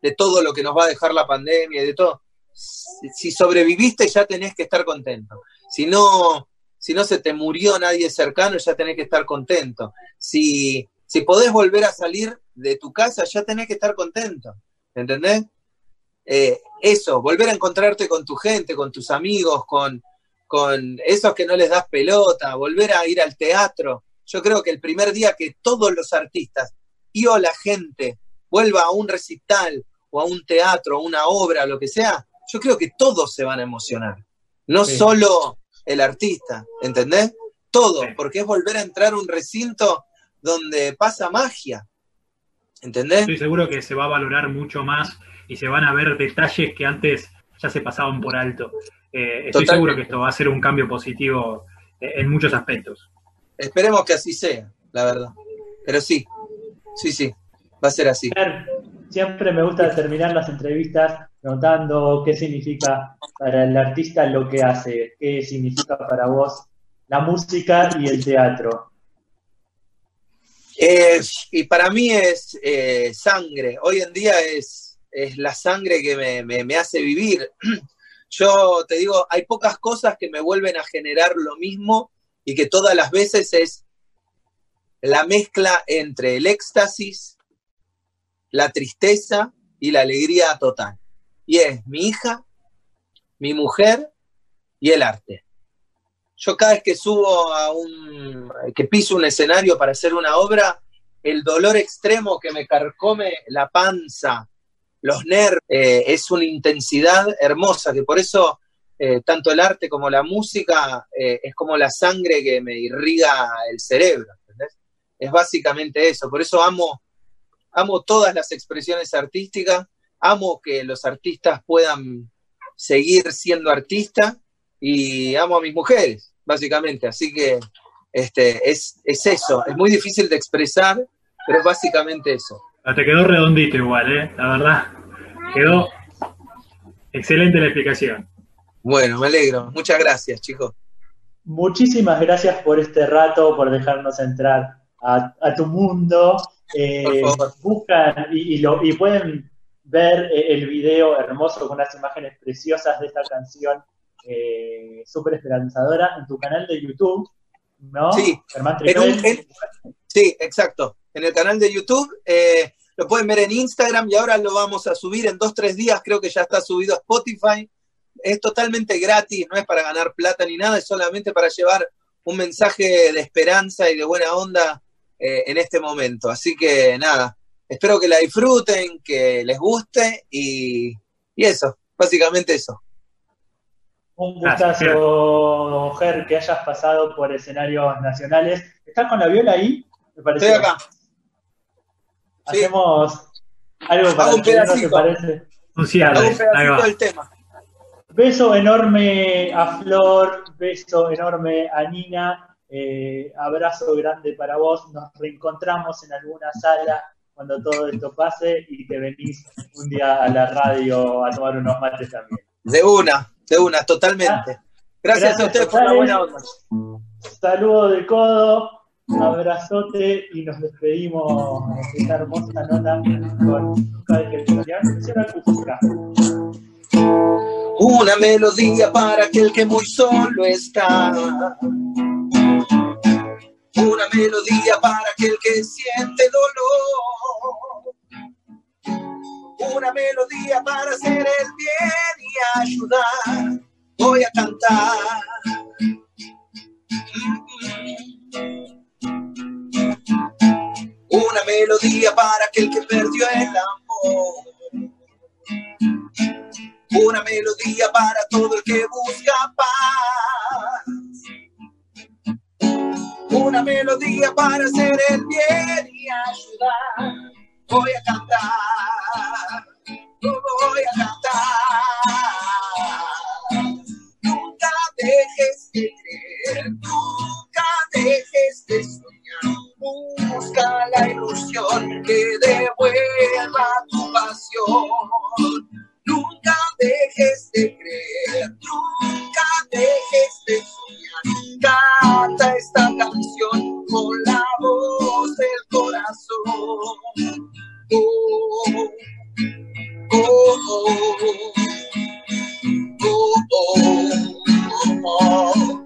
S3: de todo lo que nos va a dejar la pandemia y de todo. Si sobreviviste ya tenés que estar contento. Si no, si no se te murió nadie cercano, ya tenés que estar contento. Si, si podés volver a salir de tu casa, ya tenés que estar contento. ¿Entendés? Eh, eso, volver a encontrarte con tu gente, con tus amigos, con, con esos que no les das pelota, volver a ir al teatro. Yo creo que el primer día que todos los artistas y o la gente vuelva a un recital o a un teatro, a una obra, lo que sea, yo creo que todos se van a emocionar. No solo el artista, ¿entendés? Todo, porque es volver a entrar a un recinto donde pasa magia. ¿Entendés?
S2: Estoy seguro que se va a valorar mucho más y se van a ver detalles que antes ya se pasaban por alto. Eh, estoy seguro que esto va a ser un cambio positivo eh, en muchos aspectos.
S3: Esperemos que así sea, la verdad. Pero sí, sí, sí, va a ser así.
S1: Siempre me gusta terminar las entrevistas notando qué significa para el artista lo que hace, qué significa para vos la música y el teatro.
S3: Y para mí es eh, sangre. Hoy en día es, es la sangre que me, me, hace vivir. Yo te digo, hay pocas cosas que me vuelven a generar lo mismo y que todas las veces es la mezcla entre el éxtasis, la tristeza y la alegría total. Y es mi hija, mi mujer y el arte. Yo cada vez que subo a un, que piso un escenario para hacer una obra, el dolor extremo que me carcome la panza, los nervios, eh, es una intensidad hermosa, que por eso eh, tanto el arte como la música eh, es como la sangre que me irriga el cerebro es básicamente eso. Por eso amo, amo todas las expresiones artísticas, amo que los artistas puedan seguir siendo artistas y amo a mis mujeres, básicamente. Así que este, es, eso. Es muy difícil de expresar, pero es básicamente eso.
S2: Ah, te quedó redondito igual, ¿eh? La verdad. Quedó excelente la explicación.
S3: Bueno, me alegro. Muchas gracias, chicos.
S1: muchísimas gracias por este rato, por dejarnos entrar a, tu mundo. Eh, buscan y, lo, y pueden ver eh, el video hermoso con unas imágenes preciosas de esta canción eh, súper esperanzadora en tu canal de YouTube, ¿no?
S3: Sí, sí, exacto. En el canal de YouTube eh, lo pueden ver en Instagram y ahora lo vamos a subir en dos, tres días. Creo que ya está subido a Spotify. Es totalmente gratis, no es para ganar plata ni nada, es solamente para llevar un mensaje de esperanza y de buena onda eh, en este momento. Así que nada, espero que la disfruten, que les guste y, eso, básicamente eso.
S1: Un gustazo, Ger, que hayas pasado por escenarios nacionales. ¿Estás con la viola ahí?
S3: Me parece. Estoy acá.
S1: Hacemos algo para
S3: un pedacito.
S1: parece?
S3: Un, pedacito del tema.
S1: Beso enorme a Flor, beso enorme a Nina, eh, abrazo grande para vos. Nos reencontramos en alguna sala cuando todo esto pase y te venís un día a la radio a tomar unos mates también.
S3: De una, de una, totalmente. Gracias, a ustedes por la buena onda.
S1: Saludo de codo, abrazote y nos despedimos de esta hermosa nota con
S3: Una melodía para aquel que muy solo está. Una melodía para aquel que siente dolor. Una melodía para hacer el bien ayudar. Voy a cantar. Una melodía para aquel que perdió el amor. Una melodía para todo el que busca paz. Una melodía para hacer el bien y ayudar. Voy a cantar, voy a cantar. Nunca dejes de soñar. Busca la ilusión que devuelva tu pasión. Nunca dejes de creer, nunca dejes de soñar. Canta esta canción con la voz del corazón. Oh, oh, oh,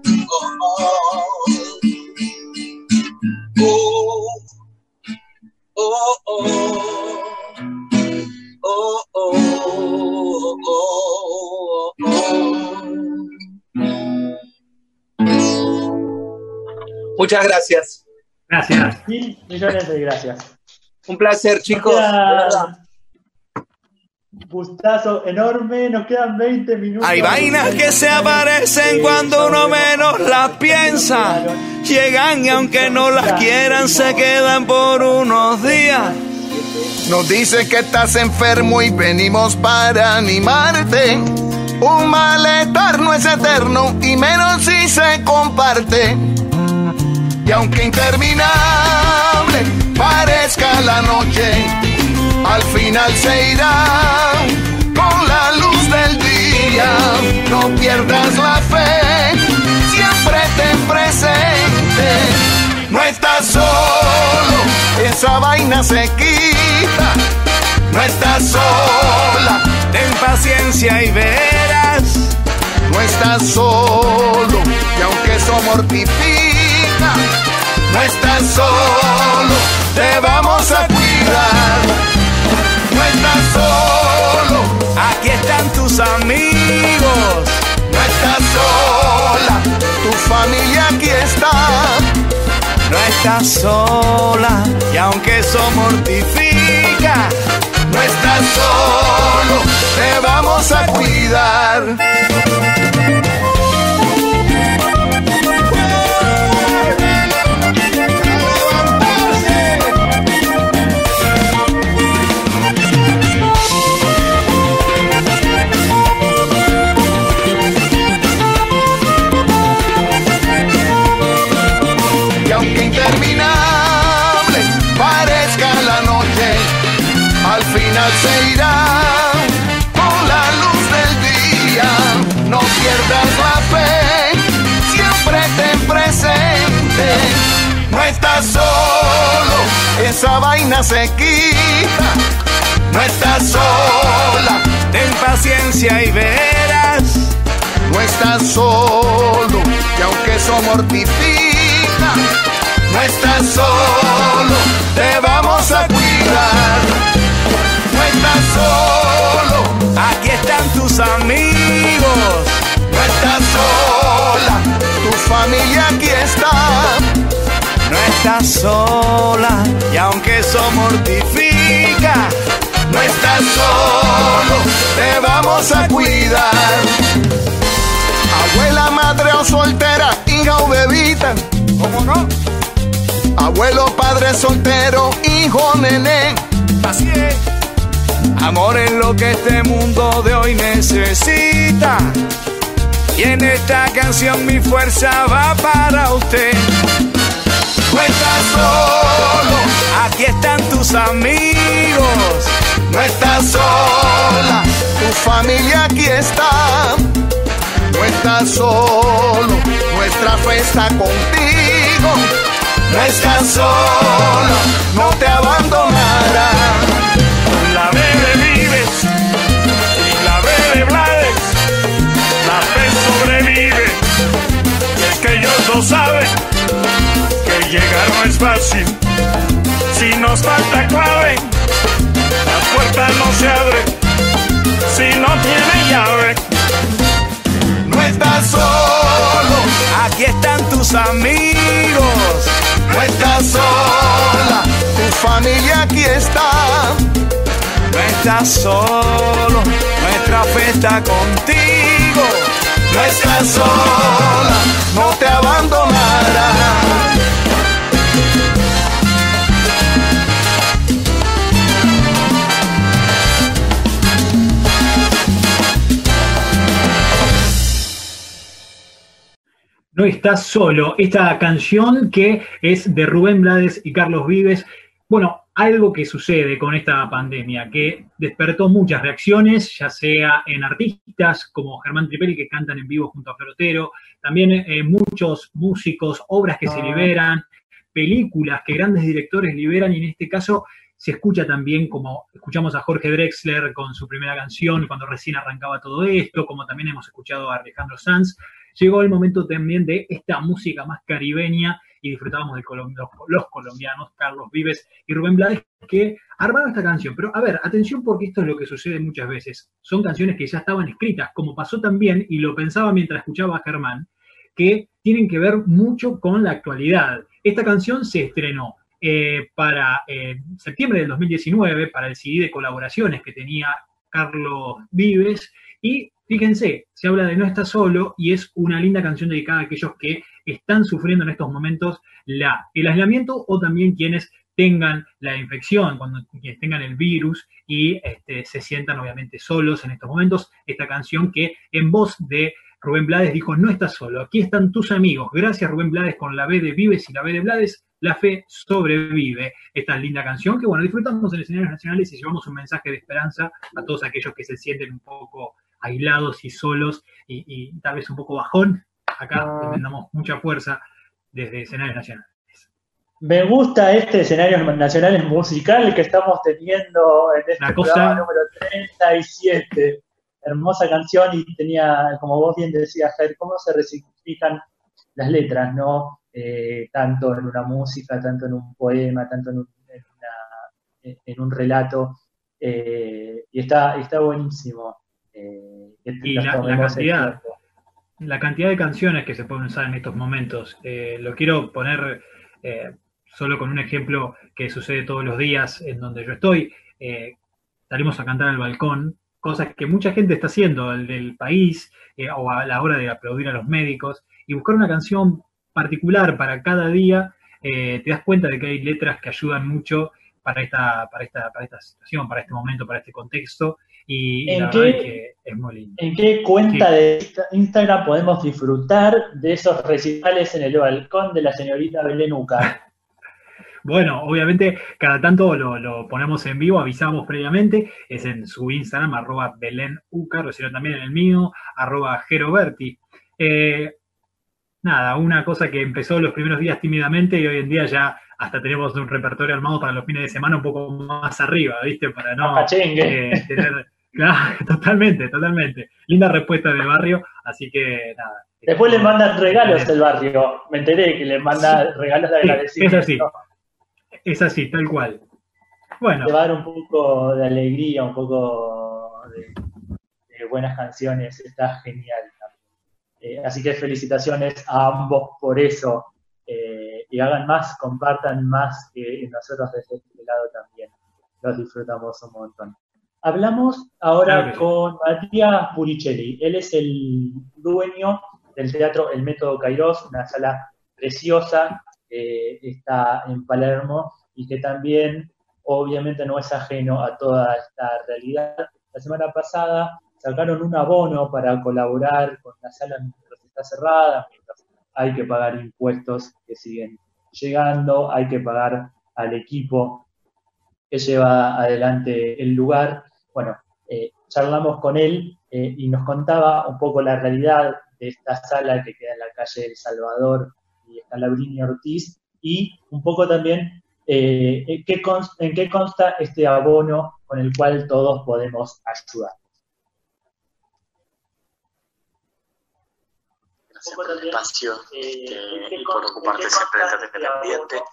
S3: Muchas gracias.
S1: Gracias. Mil millones de gracias.
S3: Un placer, chicos.
S1: Gustazo enorme, nos quedan 20 minutos.
S4: Hay vainas que se aparecen cuando uno menos las piensa. Llegan y aunque no las quieran, se quedan por unos días. Nos dice que estás enfermo y venimos para animarte. Un malestar no es eterno y menos si se comparte. Y aunque interminable final se irá con la luz del día. No pierdas la fe, siempre ten presente. No estás solo, esa vaina se quita. No estás sola, ten paciencia y verás. No estás solo, y aunque eso mortifica, no estás solo, te vamos a cuidar están tus amigos. No estás sola, tu familia aquí está. No estás sola, y aunque eso mortifica, no estás solo, te vamos a cuidar. Esa vaina se quita. No estás sola, ten paciencia y verás. No estás solo, y aunque eso mortifica, no estás solo, te vamos a cuidar. No estás solo, aquí están tus amigos. No estás sola, tu familia aquí sola y aunque eso mortifica, no estás solo, te vamos a cuidar. Abuela, madre o soltera, hija o bebita, ¿cómo no? Abuelo, padre soltero, hijo, nené, así. Amor es lo que este mundo de hoy necesita. Y en esta canción mi fuerza va para usted no estás solo, aquí están tus amigos, no estás sola, tu familia aquí está, no estás solo, nuestra fe está contigo, no estás solo, no te abandonará. La bebé vives. Y la bebé blades, la fe sobrevive, y es que ellos lo saben llegar no es fácil. Si nos falta clave, la puerta no se abre. Si no tiene llave, no estás solo. Aquí están tus amigos. No estás sola, tu familia aquí está. No estás solo, nuestra fe está contigo. No estás sola, no te abandonará.
S2: No estás solo. Esta canción que es de Rubén Blades y Carlos Vives. Bueno, algo que sucede con esta pandemia, que despertó muchas reacciones, ya sea en artistas como Germán Tripelli que cantan en vivo junto a Florotero, también eh, muchos músicos, obras que se ah. liberan, películas que grandes directores liberan y en este caso se escucha también como escuchamos a Jorge Drexler con su primera canción cuando recién arrancaba todo esto, como también hemos escuchado a Alejandro Sanz llegó el momento también de esta música más caribeña y disfrutábamos de los, colombianos, Carlos Vives y Rubén Blades, que armaron esta canción. Pero a ver, atención porque esto es lo que sucede muchas veces. Son canciones que ya estaban escritas, como pasó también, y lo pensaba mientras escuchaba a Germán, que tienen que ver mucho con la actualidad. Esta canción se estrenó eh, para eh, septiembre del 2019, para el CD de colaboraciones que tenía Carlos Vives, y Fíjense, se habla de No está solo y es una linda canción dedicada a aquellos que están sufriendo en estos momentos la, el aislamiento o también quienes tengan la infección, cuando quienes tengan el virus y este, se sientan obviamente solos en estos momentos. Esta canción que en voz de Rubén Blades dijo, no estás solo, aquí están tus amigos. Gracias Rubén Blades con la B de Vives y la B de Blades, la fe sobrevive. Esta linda canción que bueno, disfrutamos en escenarios nacionales y llevamos un mensaje de esperanza a todos aquellos que se sienten un poco aislados y solos y, tal vez un poco bajón, acá ah. les damos mucha fuerza desde escenarios nacionales.
S1: Me gusta este escenario nacionales musical que estamos teniendo en este programa número 37. Hermosa canción y tenía, como vos bien decías, Jair, cómo se resignifican las letras, ¿no? Eh, tanto en una música, tanto en un poema, tanto en un, en un relato. Eh, y está, está buenísimo.
S2: Eh, y la, cantidad, la cantidad de canciones que se pueden usar en estos momentos. Eh, lo quiero poner eh, solo con un ejemplo que sucede todos los días en donde yo estoy. salimos a cantar al balcón, cosas que mucha gente está haciendo el del país o a la hora de aplaudir a los médicos y buscar una canción particular para cada día. te das cuenta de que hay letras que ayudan mucho para esta, para esta, para esta situación, para este momento, para este contexto. Y,
S1: ¿En qué, es muy lindo. ¿En qué cuenta de Instagram podemos disfrutar de esos recitales en el balcón de la señorita Belén Uca?
S2: Bueno, obviamente cada tanto lo, ponemos en vivo, avisamos previamente, es en su Instagram, arroba Belén Uca, también en el mío, arroba Geroberti. Eh, nada, una cosa que empezó los primeros días tímidamente y hoy en día ya hasta tenemos un repertorio armado para los fines de semana un poco más arriba, ¿viste? Para no eh, tener... Claro, totalmente, totalmente. Linda respuesta del barrio, así que nada.
S1: Después le mandan regalos del barrio. Me enteré que le manda regalos de agradecimiento.
S2: es así. Es así, tal cual. Bueno.
S1: Llevar un poco de alegría, un poco de, buenas canciones, está genial. Eh, así que felicitaciones a ambos por eso. Eh, y hagan más, compartan más que nosotros desde este lado también. Los disfrutamos un montón. Hablamos ahora con Matías Puricelli. Él es el dueño del teatro El Método Kairos, una sala preciosa que está en Palermo y que también obviamente no es ajeno a toda esta realidad. La semana pasada sacaron un abono para colaborar con la sala mientras está cerrada, mientras hay que pagar impuestos que siguen llegando, hay que pagar al equipo que lleva adelante el lugar. Bueno, eh, charlamos con él eh, y nos contaba un poco la realidad de esta sala que queda en la calle El Salvador y Escalabrini Ortiz y un poco también eh, en, qué en qué consta este abono con el cual todos podemos ayudar.
S5: Gracias por el espacio este, y por ocuparte siempre del ambiente.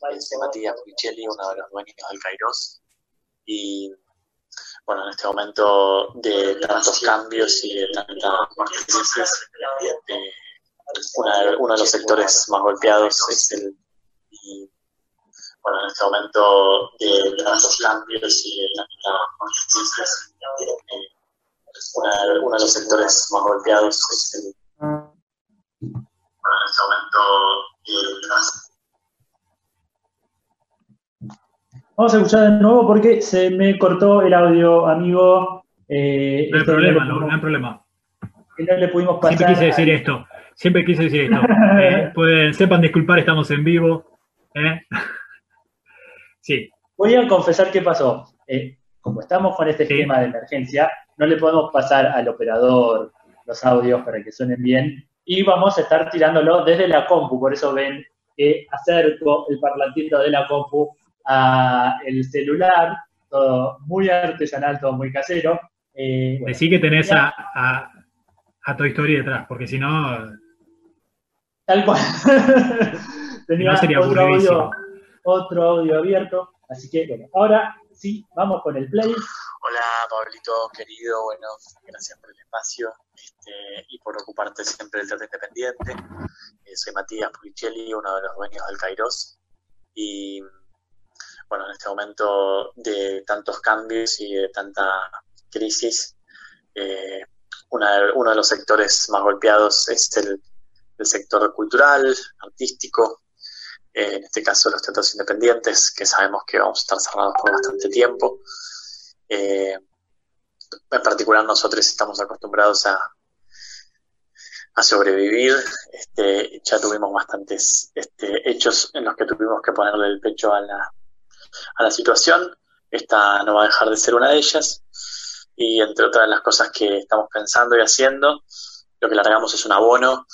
S5: Soy Matías Pichelli, uno de los dueños del Kairos. Y bueno, en este momento de tantos cambios y de tanta crisis, eh, uno de los sectores más golpeados es el... bueno, en este momento de tantos cambios y de tanta crisis, eh, uno de los sectores más golpeados es el... Bueno, en este momento de
S1: Vamos a escuchar de nuevo porque se me cortó el audio, amigo.
S2: Eh, no hay problema, no, hay problema.
S1: no le pudimos pasar.
S2: Siempre quise decir esto. Siempre quise decir esto. Eh, pueden, sepan disculpar, estamos en vivo. ¿eh? sí.
S1: Voy a confesar qué pasó. como estamos con este esquema de emergencia, no le podemos pasar al operador los audios para que suenen bien. Y vamos a estar tirándolo desde la compu. Por eso ven que acerco el parlantito de la compu a el celular, todo muy artesanal, todo muy casero.
S2: Eh, Decí que tenés a, a, a, Toy Story detrás, porque si no...
S1: Tal cual. Tenía otro, audio, otro audio abierto, así que bueno, ahora sí, vamos con el play.
S5: Hola Pablito, querido, bueno, gracias por el espacio este, y por ocuparte siempre del teatro independiente. Eh, soy Matías Puglicelli, uno de los dueños del Kairos, y bueno, en este momento de tantos cambios y de tanta crisis, eh, uno de los sectores más golpeados es el, sector cultural, artístico, eh, en este caso los teatros independientes, que sabemos que vamos a estar cerrados por bastante tiempo. Eh, en particular nosotros estamos acostumbrados a, a sobrevivir. Este, ya tuvimos bastantes este, hechos en los que tuvimos que ponerle el pecho a la, a la situación. Esta no va a dejar de ser una de ellas. Y entre otras las cosas que estamos pensando y haciendo, lo que largamos es un abono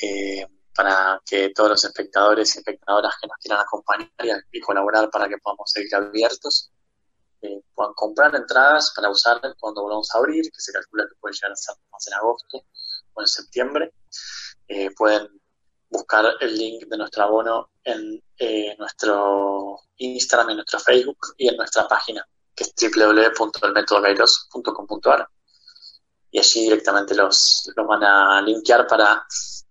S5: eh, para que todos los espectadores y espectadoras que nos quieran acompañar y, colaborar para que podamos seguir abiertos eh, puedan comprar entradas para usar cuando volvamos a abrir, que se calcula que puede llegar a ser más en agosto o en septiembre. Eh, pueden buscar el link de nuestro abono en eh, nuestro Instagram, en nuestro Facebook y en nuestra página, que es www.elmetodogairos.com.ar. Y allí directamente los, los van a linkear para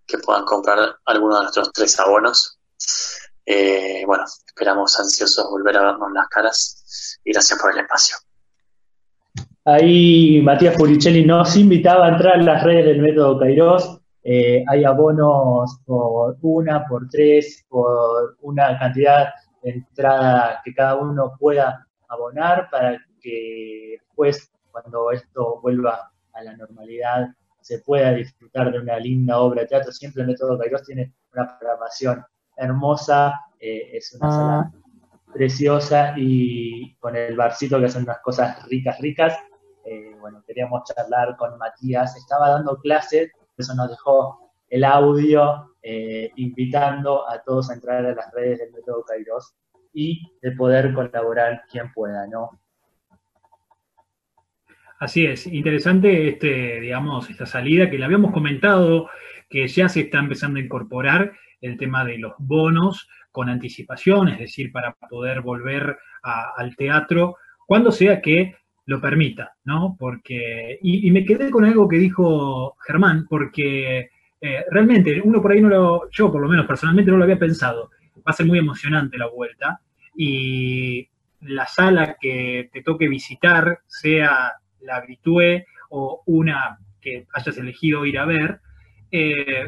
S5: que puedan comprar alguno de nuestros tres abonos. Eh, bueno, esperamos ansiosos volver a vernos las caras y gracias por el espacio.
S1: Ahí Matías Puricelli nos invitaba a entrar en las redes del método Kairos eh, hay abonos por una, por tres, por una cantidad de entrada que cada uno pueda abonar para que después, cuando esto vuelva a la normalidad, se pueda disfrutar de una linda obra de teatro. Siempre el Método Kairos tiene una programación hermosa, eh, es una sala preciosa y con el barcito que hacen unas cosas ricas, ricas. Eh, bueno, queríamos charlar con Matías, estaba dando clases eso nos dejó el audio eh, invitando a todos a entrar a las redes del método Kairos y de poder colaborar quien pueda, ¿no?
S2: Así es, interesante este, digamos, esta salida que le habíamos comentado que ya se está empezando a incorporar el tema de los bonos con anticipación, es decir, para poder volver al teatro cuando sea que lo permita, ¿no? Porque, y, me quedé con algo que dijo Germán, porque eh, realmente uno por ahí no lo, yo por lo menos personalmente no lo había pensado, va a ser muy emocionante la vuelta y la sala que te toque visitar, sea la habitué o una que hayas elegido ir a ver, eh,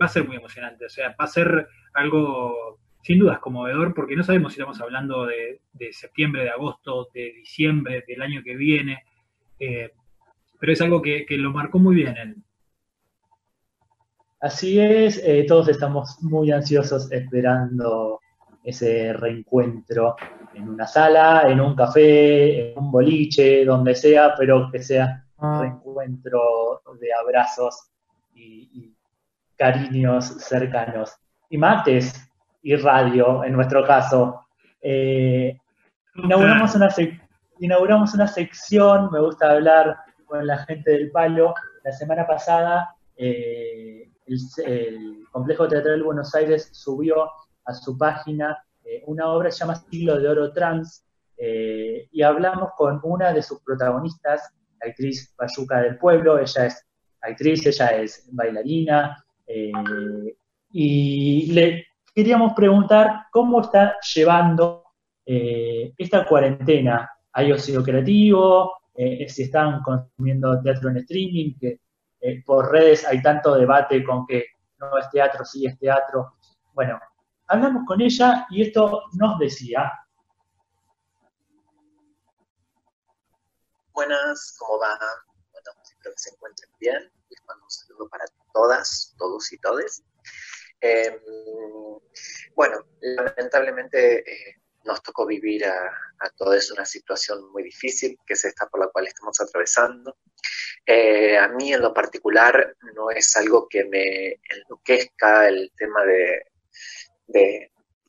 S2: va a ser muy emocionante. O sea, va a ser algo sin dudas conmovedor porque no sabemos si estamos hablando de, septiembre, de agosto, de diciembre, del año que viene, eh, pero es algo que, lo marcó muy bien él.
S1: Así es, eh, todos estamos muy ansiosos esperando ese reencuentro en una sala, en un café, en un boliche, donde sea, pero que sea un ah. reencuentro de abrazos y, cariños cercanos. Y mates y radio, en nuestro caso. Eh, inauguramos, una inauguramos una sección, me gusta hablar con la gente del palo. La semana pasada eh, el, Complejo Teatral Buenos Aires subió a su página eh, una obra que se llama Siglo de Oro Trans, eh, y hablamos con una de sus protagonistas, la actriz Bayuca del Pueblo, ella es actriz, ella es bailarina, y le queríamos preguntar cómo está llevando esta cuarentena. ¿Hay ocio creativo? si están consumiendo teatro en streaming, que por redes hay tanto debate con que no es teatro, sí es teatro. Bueno, hablamos con ella y esto nos decía.
S6: Buenas, ¿cómo va? Bueno, espero que se encuentren bien. Les mando un saludo para todas, todos y todes. Em, bueno, lamentablemente eh, nos tocó vivir a, a, una situación muy difícil, que es esta por la cual estamos atravesando. Eh, a mí en lo particular no es algo que me enloquezca el tema de,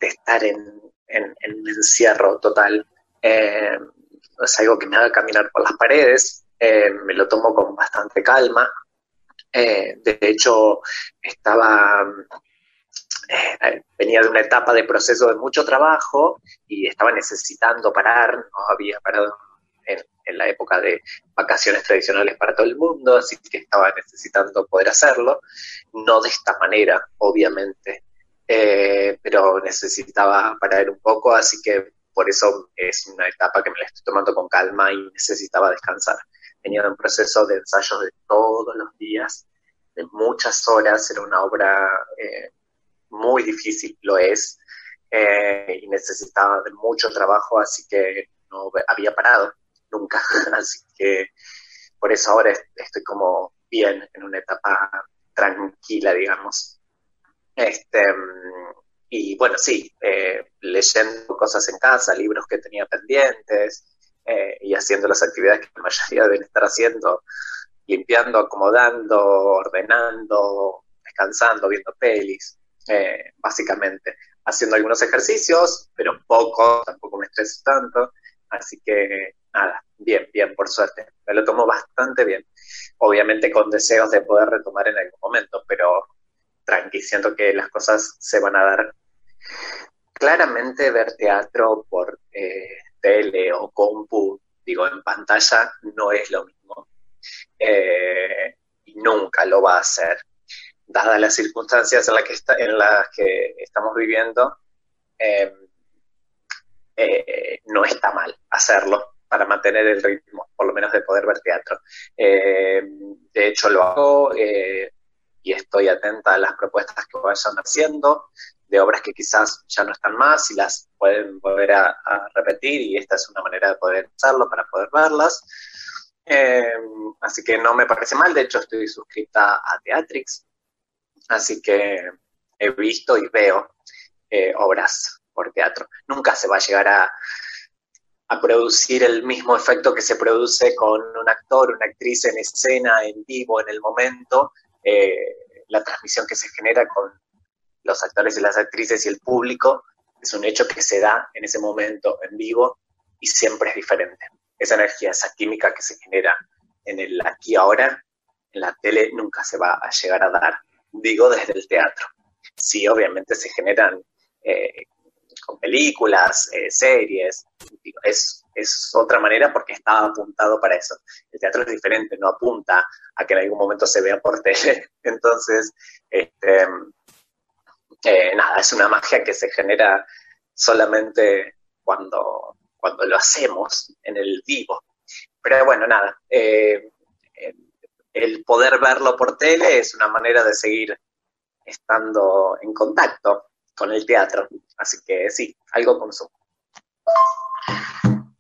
S6: estar en, un encierro total. Eh, es algo que me haga caminar por las paredes, eh, me lo tomo con bastante calma. Eh, de hecho, estaba, venía de una etapa de proceso de mucho trabajo y estaba necesitando parar, no había parado en, en, la época de vacaciones tradicionales para todo el mundo, así que estaba necesitando poder hacerlo, no de esta manera, obviamente. Eh, pero necesitaba parar un poco, así que por eso es una etapa que me la estoy tomando con calma y necesitaba descansar. Venía de un proceso de ensayos de todos los días, de muchas horas, era una obra eh, muy difícil, lo es, eh, y necesitaba de mucho trabajo, así que no había parado nunca, así que por eso ahora estoy como bien en una etapa tranquila, digamos. Este, y bueno, sí, eh, leyendo cosas en casa, libros que tenía pendientes eh, y haciendo las actividades que la mayoría deben estar haciendo, limpiando, acomodando, ordenando, descansando, viendo pelis, eh, básicamente. Haciendo algunos ejercicios, pero poco, tampoco me estreso tanto. Así que nada, bien, bien, por suerte. Me lo tomo bastante bien. Obviamente con deseos de poder retomar en algún momento, pero tranqui, siento que las cosas se van a dar. Claramente ver teatro por eh, tele o compu, digo, en pantalla, no es lo mismo. Eh, y nunca lo va a hacer. Dadas las circunstancias en, que está, en las que estamos viviendo, em, eh, no está mal hacerlo para mantener el ritmo, por lo menos de poder ver teatro. Em, de hecho, lo hago y estoy atenta a las propuestas que vayan haciendo, de obras que quizás ya no están más y las pueden volver a, repetir y esta es una manera de poder hacerlo para poder verlas. Eh, así que no me parece mal, de hecho estoy suscrita a Teatrix, así que he visto y veo eh, obras por teatro. Nunca se va a llegar a, a producir el mismo efecto que se produce con un actor, una actriz en escena, en vivo, en el momento, eh, la transmisión que se genera con, los actores y las actrices y el público, es un hecho que se da en ese momento en vivo y siempre es diferente. Esa energía, esa química que se genera en el aquí ahora, en la tele nunca se va a llegar a dar, digo desde el teatro. Sí, obviamente se generan eh, con películas, eh, series, es, es otra manera porque está apuntado para eso. El teatro es diferente, no apunta a que en algún momento se vea por tele. Entonces, este, eh, nada, es una magia que se genera solamente cuando, cuando lo hacemos en el vivo. Pero bueno, nada, el poder verlo por tele es una manera de seguir estando en contacto con el teatro. Así que sí, algo consumo.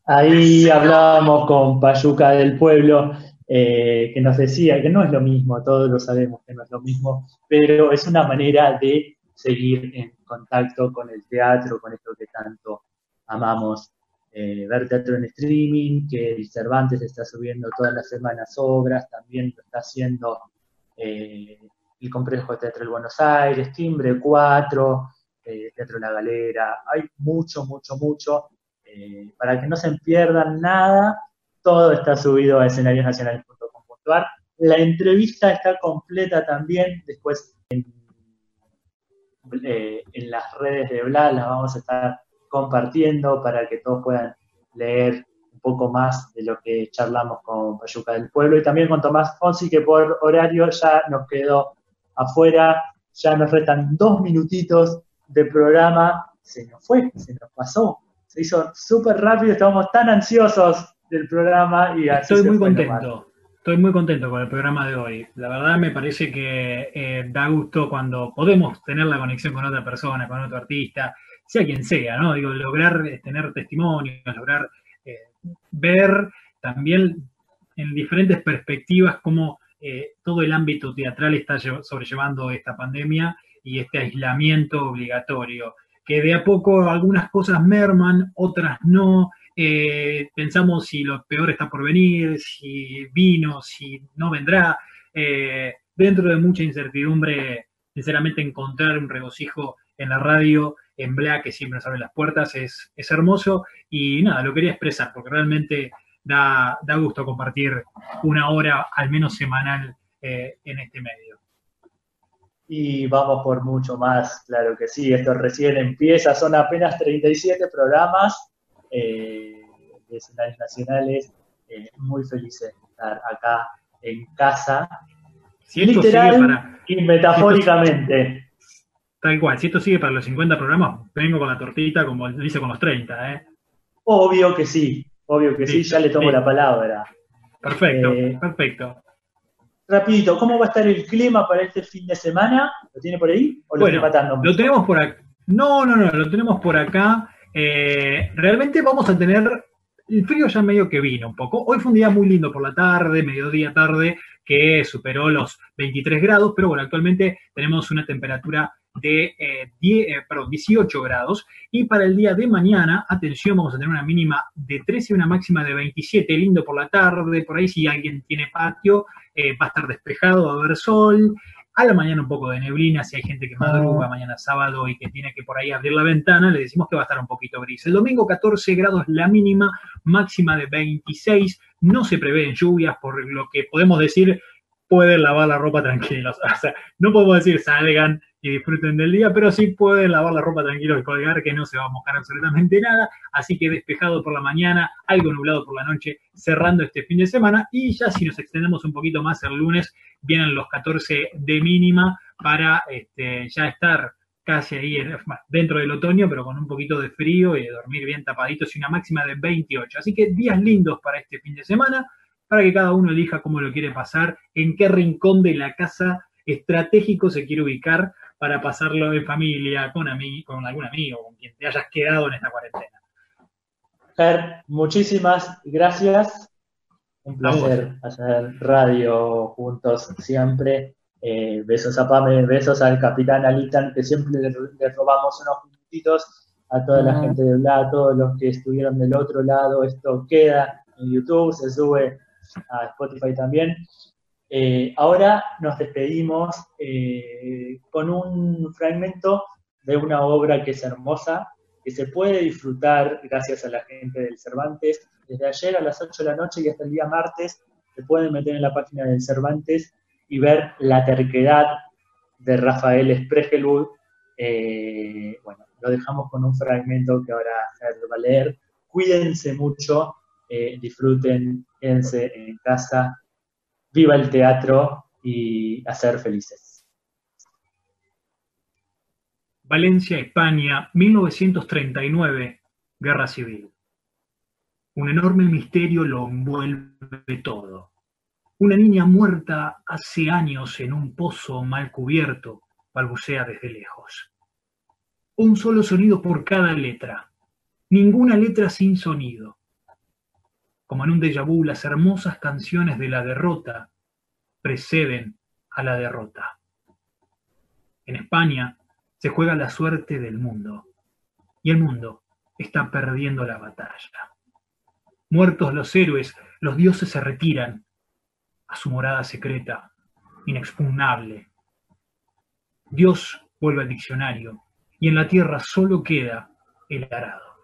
S1: Ahí hablábamos con Payuca del Pueblo, eh, que nos decía que no es lo mismo, todos lo sabemos que no es lo mismo, pero es una manera de seguir en contacto con el teatro, con esto que tanto amamos. Eh, ver teatro en streaming, que Cervantes está subiendo todas las semanas obras, también lo está haciendo eh, el Complejo de Teatro del Buenos Aires, Timbre 4, eh, Teatro La Galera, hay mucho, mucho, mucho. para que no se pierdan nada, todo está subido a escenariosnacionales.com.ar. La entrevista está completa también, después en eh, en las redes de Bla, las vamos a estar compartiendo para que todos puedan leer un poco más de lo que charlamos con Payuca del Pueblo. Y también con Tomás Fonsi, que por horario ya nos quedó afuera, ya nos restan dos minutitos de programa, se nos fue, se nos pasó, se hizo súper rápido, estábamos tan ansiosos del programa y así
S2: Estoy muy contento. Estoy muy contento con el programa de hoy. La verdad me parece que eh, da gusto cuando podemos tener la conexión con otra persona, con otro artista, sea quien sea, ¿no? Digo, lograr eh, tener testimonios, lograr eh, ver también en diferentes perspectivas cómo todo el ámbito teatral está sobrellevando esta pandemia y este aislamiento obligatorio, que de a poco algunas cosas merman, otras no, eh, pensamos si lo peor está por venir, si vino, si no vendrá. Eh, dentro de mucha incertidumbre, sinceramente encontrar un regocijo en la radio, en Black, que siempre nos abre las puertas, es, es hermoso. Y nada, lo quería expresar, porque realmente da, da gusto compartir una hora, al menos semanal, eh, en este medio.
S1: Y vamos por mucho más, claro que sí, esto recién empieza, son apenas 37 programas eh, de escenarios nacionales, eh, muy felices de estar acá en casa, literal y metafóricamente.
S2: Tal cual, si esto sigue para los 50 programas, vengo con la tortita como lo hice con los 30, ¿eh?
S1: Obvio que sí, obvio que sí, ya le tomo la palabra.
S2: Perfecto, eh, perfecto.
S1: Rapidito, ¿cómo va a estar el clima para este fin de semana? ¿Lo tiene por ahí?
S2: ¿O lo bueno, matando? Lo tenemos por acá. No, no, no, lo tenemos por acá. Eh, realmente vamos a tener el frío ya medio que vino un poco. Hoy fue un día muy lindo por la tarde, mediodía tarde, que superó los 23 grados, pero bueno, actualmente tenemos una temperatura de 10, eh, 18 eh, grados. Y para el día de mañana, atención, vamos a tener una mínima de 13 y una máxima de 27, lindo por la tarde, por ahí si alguien tiene patio, va a estar despejado, va a haber sol. A la mañana un poco de neblina, si hay gente que madruga mañana sábado y que tiene que por ahí abrir la ventana, le decimos que va a estar un poquito gris. El domingo 14 grados la mínima, máxima de 26, no se prevén lluvias, por lo que podemos decir, pueden lavar la ropa tranquilos. O sea, no podemos decir salgan y disfruten del día, pero sí pueden lavar la ropa tranquilos y colgar que no se va a mojar absolutamente nada. Así que despejado por la mañana, algo nublado por la noche, cerrando este fin de semana. Y ya si nos extendemos un poquito más el lunes, vienen los 14 de mínima para este, ya estar casi ahí dentro del otoño, pero con un poquito de frío y de dormir bien tapaditos y una máxima de 28. Así que días lindos para este fin de semana, para que cada uno elija cómo lo quiere pasar, en qué rincón de la casa estratégico se quiere ubicar para pasarlo en familia, con, con algún amigo, con quien te hayas quedado en esta cuarentena.
S1: Fer, muchísimas gracias. Un placer hacer radio juntos siempre. Eh, besos a Pame, besos al capitán Alitan, que siempre le, robamos unos minutitos a toda la gente de Bla, a todos los que estuvieron del otro lado. Esto queda en YouTube, se sube a Spotify también. Eh, ahora nos despedimos eh, con un fragmento de una obra que es hermosa, que se puede disfrutar gracias a la gente del Cervantes. Desde ayer a las 8 de la noche y hasta el día martes se pueden meter en la página del Cervantes y ver la terquedad de Rafael Spregelwood. Eh, bueno, lo dejamos con un fragmento que ahora va a leer. Cuídense mucho, disfruten, quédense en casa, viva el teatro y a ser felices.
S2: Valencia, España, 1939, Guerra Civil. Un enorme misterio lo envuelve todo. Una niña muerta hace años en un pozo mal cubierto balbucea desde lejos. Un solo sonido por cada letra. Ninguna letra sin sonido. Como en un déjà vu, las hermosas canciones de la derrota preceden a la derrota. En España se juega la suerte del mundo y el mundo está perdiendo la batalla. Muertos los héroes, los dioses se retiran a su morada secreta, inexpugnable. Dios vuelve al diccionario y en la tierra solo queda el arado.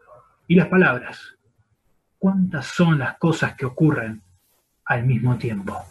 S2: Y las palabras, ¿cuántas son las cosas que ocurren al mismo tiempo?